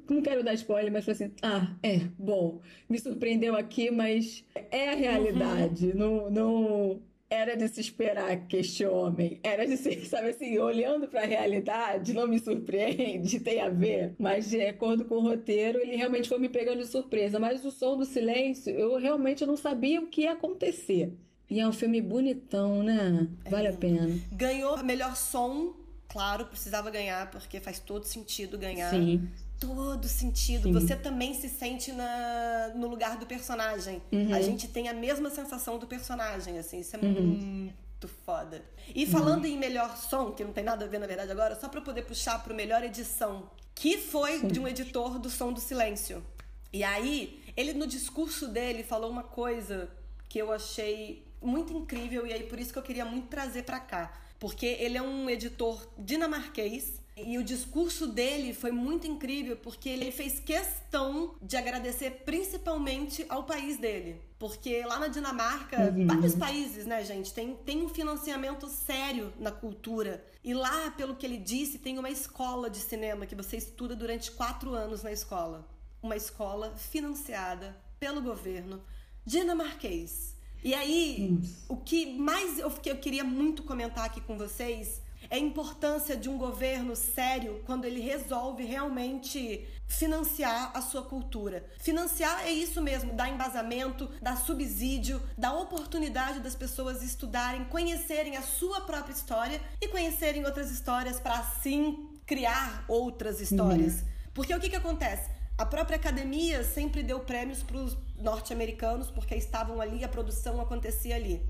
não quero dar spoiler, mas foi assim, ah, é, bom, me surpreendeu aqui, mas é a realidade. Uhum. Não, não, era de se esperar que este homem, era de se, sabe assim, olhando para a realidade, não me surpreende, tem a ver, mas de acordo com o roteiro, ele realmente foi me pegando de surpresa. Mas o som do silêncio, eu realmente não sabia o que ia acontecer. E é um filme bonitão, né? Vale é. a pena. Ganhou melhor som, claro, precisava ganhar, porque faz todo sentido ganhar. Sim todo sentido. Sim. Você também se sente na, no lugar do personagem. Uhum. A gente tem a mesma sensação do personagem, assim. Isso é uhum. muito foda. E falando uhum. em melhor som, que não tem nada a ver na verdade agora, só para poder puxar pro melhor edição, que foi Sim. de um editor do Som do Silêncio. E aí, ele no discurso dele falou uma coisa que eu achei muito incrível e aí por isso que eu queria muito trazer para cá, porque ele é um editor dinamarquês e o discurso dele foi muito incrível porque ele fez questão de agradecer principalmente ao país dele. Porque lá na Dinamarca, uhum. vários países, né, gente, tem, tem um financiamento sério na cultura. E lá, pelo que ele disse, tem uma escola de cinema que você estuda durante quatro anos na escola. Uma escola financiada pelo governo dinamarquês. E aí, o que mais eu, eu queria muito comentar aqui com vocês é a importância de um governo sério quando ele resolve realmente financiar a sua cultura. Financiar é isso mesmo, dar embasamento, dar subsídio, dar oportunidade das pessoas estudarem, conhecerem a sua própria história e conhecerem outras histórias para assim criar outras histórias. Uhum. Porque o que, que acontece? A própria academia sempre deu prêmios para os norte-americanos porque estavam ali, a produção acontecia ali.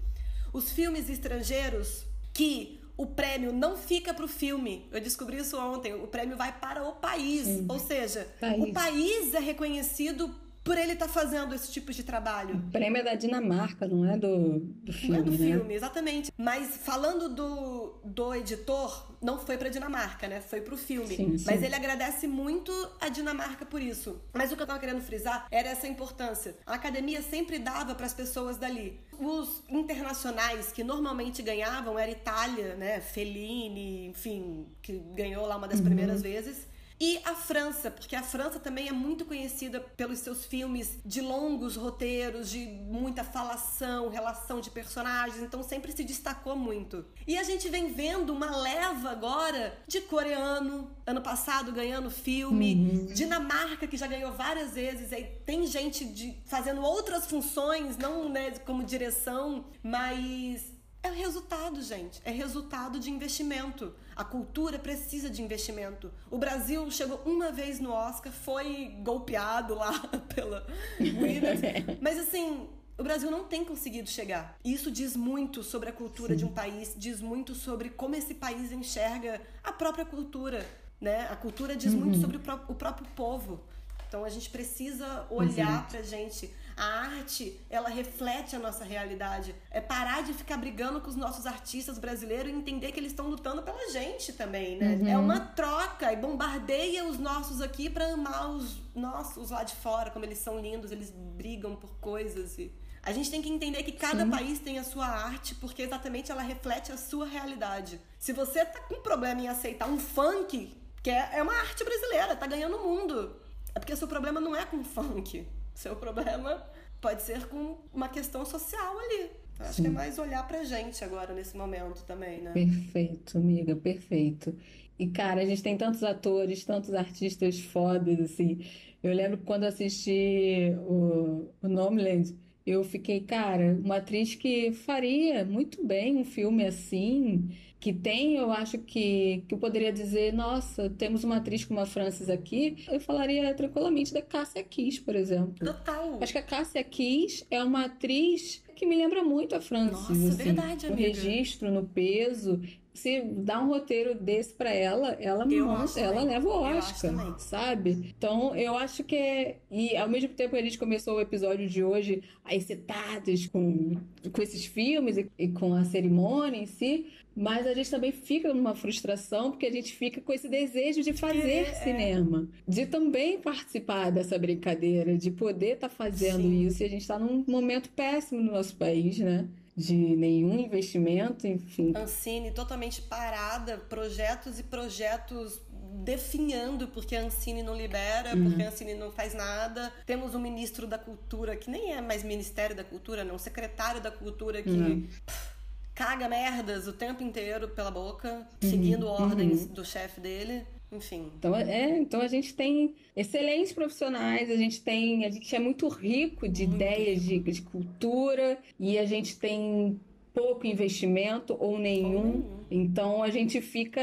Os filmes estrangeiros que o prêmio não fica para o filme. Eu descobri isso ontem. O prêmio vai para o país. Sim. Ou seja, país. o país é reconhecido por ele estar tá fazendo esse tipo de trabalho. O prêmio é da Dinamarca, não é do, do filme. Não é do né? filme, exatamente. Mas falando do, do editor, não foi pra Dinamarca, né? Foi pro filme. Sim, sim. Mas ele agradece muito a Dinamarca por isso. Mas o que eu tava querendo frisar era essa importância. A academia sempre dava para as pessoas dali. Os internacionais que normalmente ganhavam era Itália, né? Fellini, enfim, que ganhou lá uma das uhum. primeiras vezes. E a França, porque a França também é muito conhecida pelos seus filmes de longos roteiros, de muita falação, relação de personagens, então sempre se destacou muito. E a gente vem vendo uma leva agora de coreano, ano passado ganhando filme, uhum. Dinamarca que já ganhou várias vezes, aí tem gente de, fazendo outras funções, não né, como direção, mas é resultado, gente. É resultado de investimento. A cultura precisa de investimento. O Brasil chegou uma vez no Oscar, foi golpeado lá pela Williams. Mas assim, o Brasil não tem conseguido chegar. Isso diz muito sobre a cultura Sim. de um país, diz muito sobre como esse país enxerga a própria cultura. Né? A cultura diz uhum. muito sobre o, pró o próprio povo. Então a gente precisa olhar Exato. pra gente. A arte, ela reflete a nossa realidade. É parar de ficar brigando com os nossos artistas brasileiros e entender que eles estão lutando pela gente também, né? Uhum. É uma troca e bombardeia os nossos aqui para amar os nossos lá de fora, como eles são lindos, eles brigam por coisas e a gente tem que entender que cada Sim. país tem a sua arte, porque exatamente ela reflete a sua realidade. Se você tá com problema em aceitar um funk, que é, é uma arte brasileira, tá ganhando o mundo. É porque seu problema não é com funk. Seu problema pode ser com uma questão social ali. Eu acho que é mais olhar pra gente agora nesse momento também, né? Perfeito, amiga, perfeito. E, cara, a gente tem tantos atores, tantos artistas fodas, assim. Eu lembro quando assisti o, o Nomeland, eu fiquei, cara, uma atriz que faria muito bem um filme assim, que tem, eu acho que, que eu poderia dizer, nossa, temos uma atriz como a Francis aqui, eu falaria tranquilamente da Cássia Kiss, por exemplo. Total. Acho que a Cássia Kiss é uma atriz que me lembra muito a Francis. Nossa, assim, verdade, amiga. No registro, no peso se dá um roteiro desse para ela, ela monta, ela leva o Oscar, sabe? Então eu acho que é. E ao mesmo tempo a gente começou o episódio de hoje excitados com, com esses filmes e, e com a cerimônia em si, mas a gente também fica numa frustração porque a gente fica com esse desejo de fazer é, cinema, é. de também participar dessa brincadeira, de poder estar tá fazendo Sim. isso. E a gente está num momento péssimo no nosso país, né? De nenhum investimento, enfim. Ancine totalmente parada, projetos e projetos definhando porque a Ancine não libera, uhum. porque a Ancine não faz nada. Temos um ministro da cultura que nem é mais Ministério da Cultura, não, secretário da cultura que uhum. pff, caga merdas o tempo inteiro pela boca, uhum. seguindo ordens uhum. do chefe dele enfim. Então, é, então a gente tem excelentes profissionais, a gente tem, a gente é muito rico de muito ideias de, de cultura e a gente tem pouco investimento ou nenhum. Então a gente fica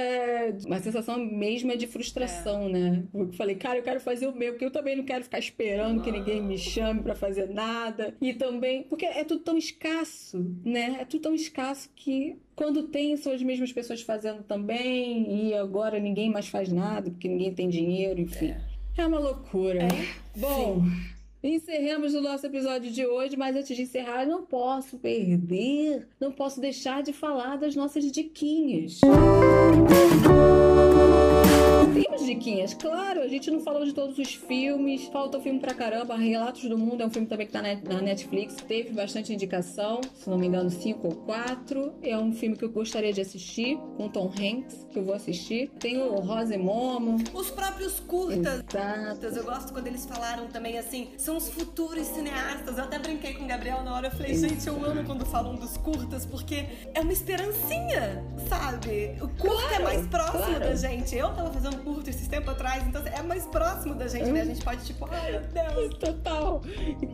uma sensação mesmo de frustração, é. né? Eu falei, cara, eu quero fazer o meu, porque eu também não quero ficar esperando que ninguém me chame para fazer nada. E também, porque é tudo tão escasso, né? É tudo tão escasso que quando tem são as mesmas pessoas fazendo também e agora ninguém mais faz nada porque ninguém tem dinheiro, enfim. É, é uma loucura. É. Bom, Sim. Encerramos o nosso episódio de hoje, mas antes de encerrar, não posso perder, não posso deixar de falar das nossas diquinhas. Temos diquinhas, claro, a gente não falou de todos os filmes, falta filme pra caramba. Relatos do Mundo é um filme também que tá na Netflix, teve bastante indicação, se não me engano, 5 ou 4. É um filme que eu gostaria de assistir, com Tom Hanks, que eu vou assistir. Tem o Rosa e Momo. Os próprios curtas. Exato. Eu gosto quando eles falaram também assim, são os futuros cineastas. Eu até brinquei com o Gabriel na hora, eu falei, gente, eu amo quando falam dos curtas, porque é uma esperancinha, sabe? O curta é claro, é mais próximo claro. da gente. Eu tava fazendo curto esses tempos atrás, então é mais próximo da gente, né? A gente pode, tipo, ai meu Deus. Total.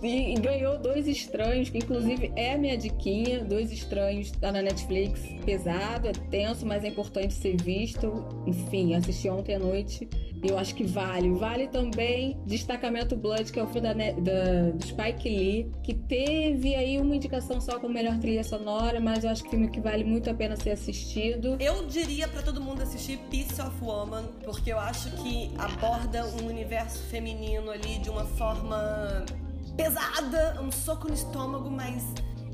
E, e, ganhou Dois Estranhos, que inclusive é a minha diquinha. Dois Estranhos tá na Netflix. Pesado, é tenso, mas é importante ser visto. Enfim, assisti ontem à noite. Eu acho que vale. Vale também Destacamento Blood, que é o filme da, da, do Spike Lee, que teve aí uma indicação só como melhor trilha sonora, mas eu acho que é filme que vale muito a pena ser assistido. Eu diria para todo mundo assistir Piece of Woman, porque eu acho que aborda um universo feminino ali de uma forma pesada, um soco no estômago, mas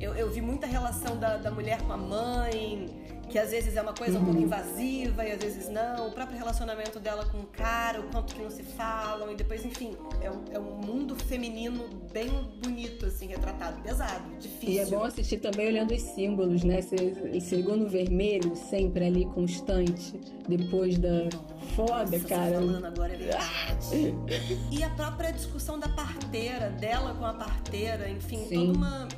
eu, eu vi muita relação da, da mulher com a mãe que às vezes é uma coisa um pouco uhum. invasiva e às vezes não, o próprio relacionamento dela com o cara, o quanto que não se falam, e depois, enfim, é um, é um mundo feminino bem bonito, assim, retratado, pesado, difícil. E é bom assistir também olhando os símbolos, né? Esse, segundo vermelho, sempre ali constante, depois da. Foda, Nossa, cara. falando agora é verdade. e a própria discussão da parteira, dela com a parteira, enfim, Sim. toda uma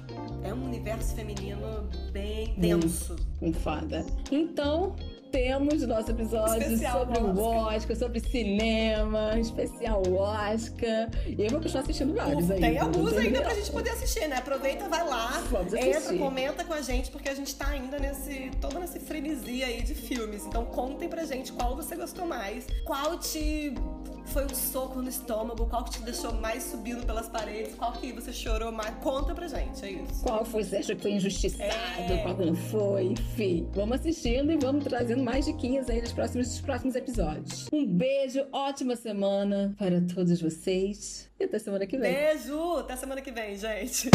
é um universo feminino bem denso. Com fada. Então, temos nosso episódio especial sobre o Oscar, sobre cinema, especial Oscar. E eu vou continuar assistindo vários aí. Tem alguns ainda pra gente poder assistir, né? Aproveita, vai lá, entra, comenta com a gente, porque a gente tá ainda nesse. toda nesse frenesi aí de filmes. Então contem pra gente qual você gostou mais, qual te foi um soco no estômago? Qual que te deixou mais subindo pelas paredes? Qual que você chorou mais? Conta pra gente, é isso. Qual foi, você acha que foi injustiçado? É... Qual não foi? Enfim, vamos assistindo e vamos trazendo mais diquinhas aí nos próximos, nos próximos episódios. Um beijo, ótima semana para todos vocês e até semana que vem. Beijo! Até semana que vem, gente.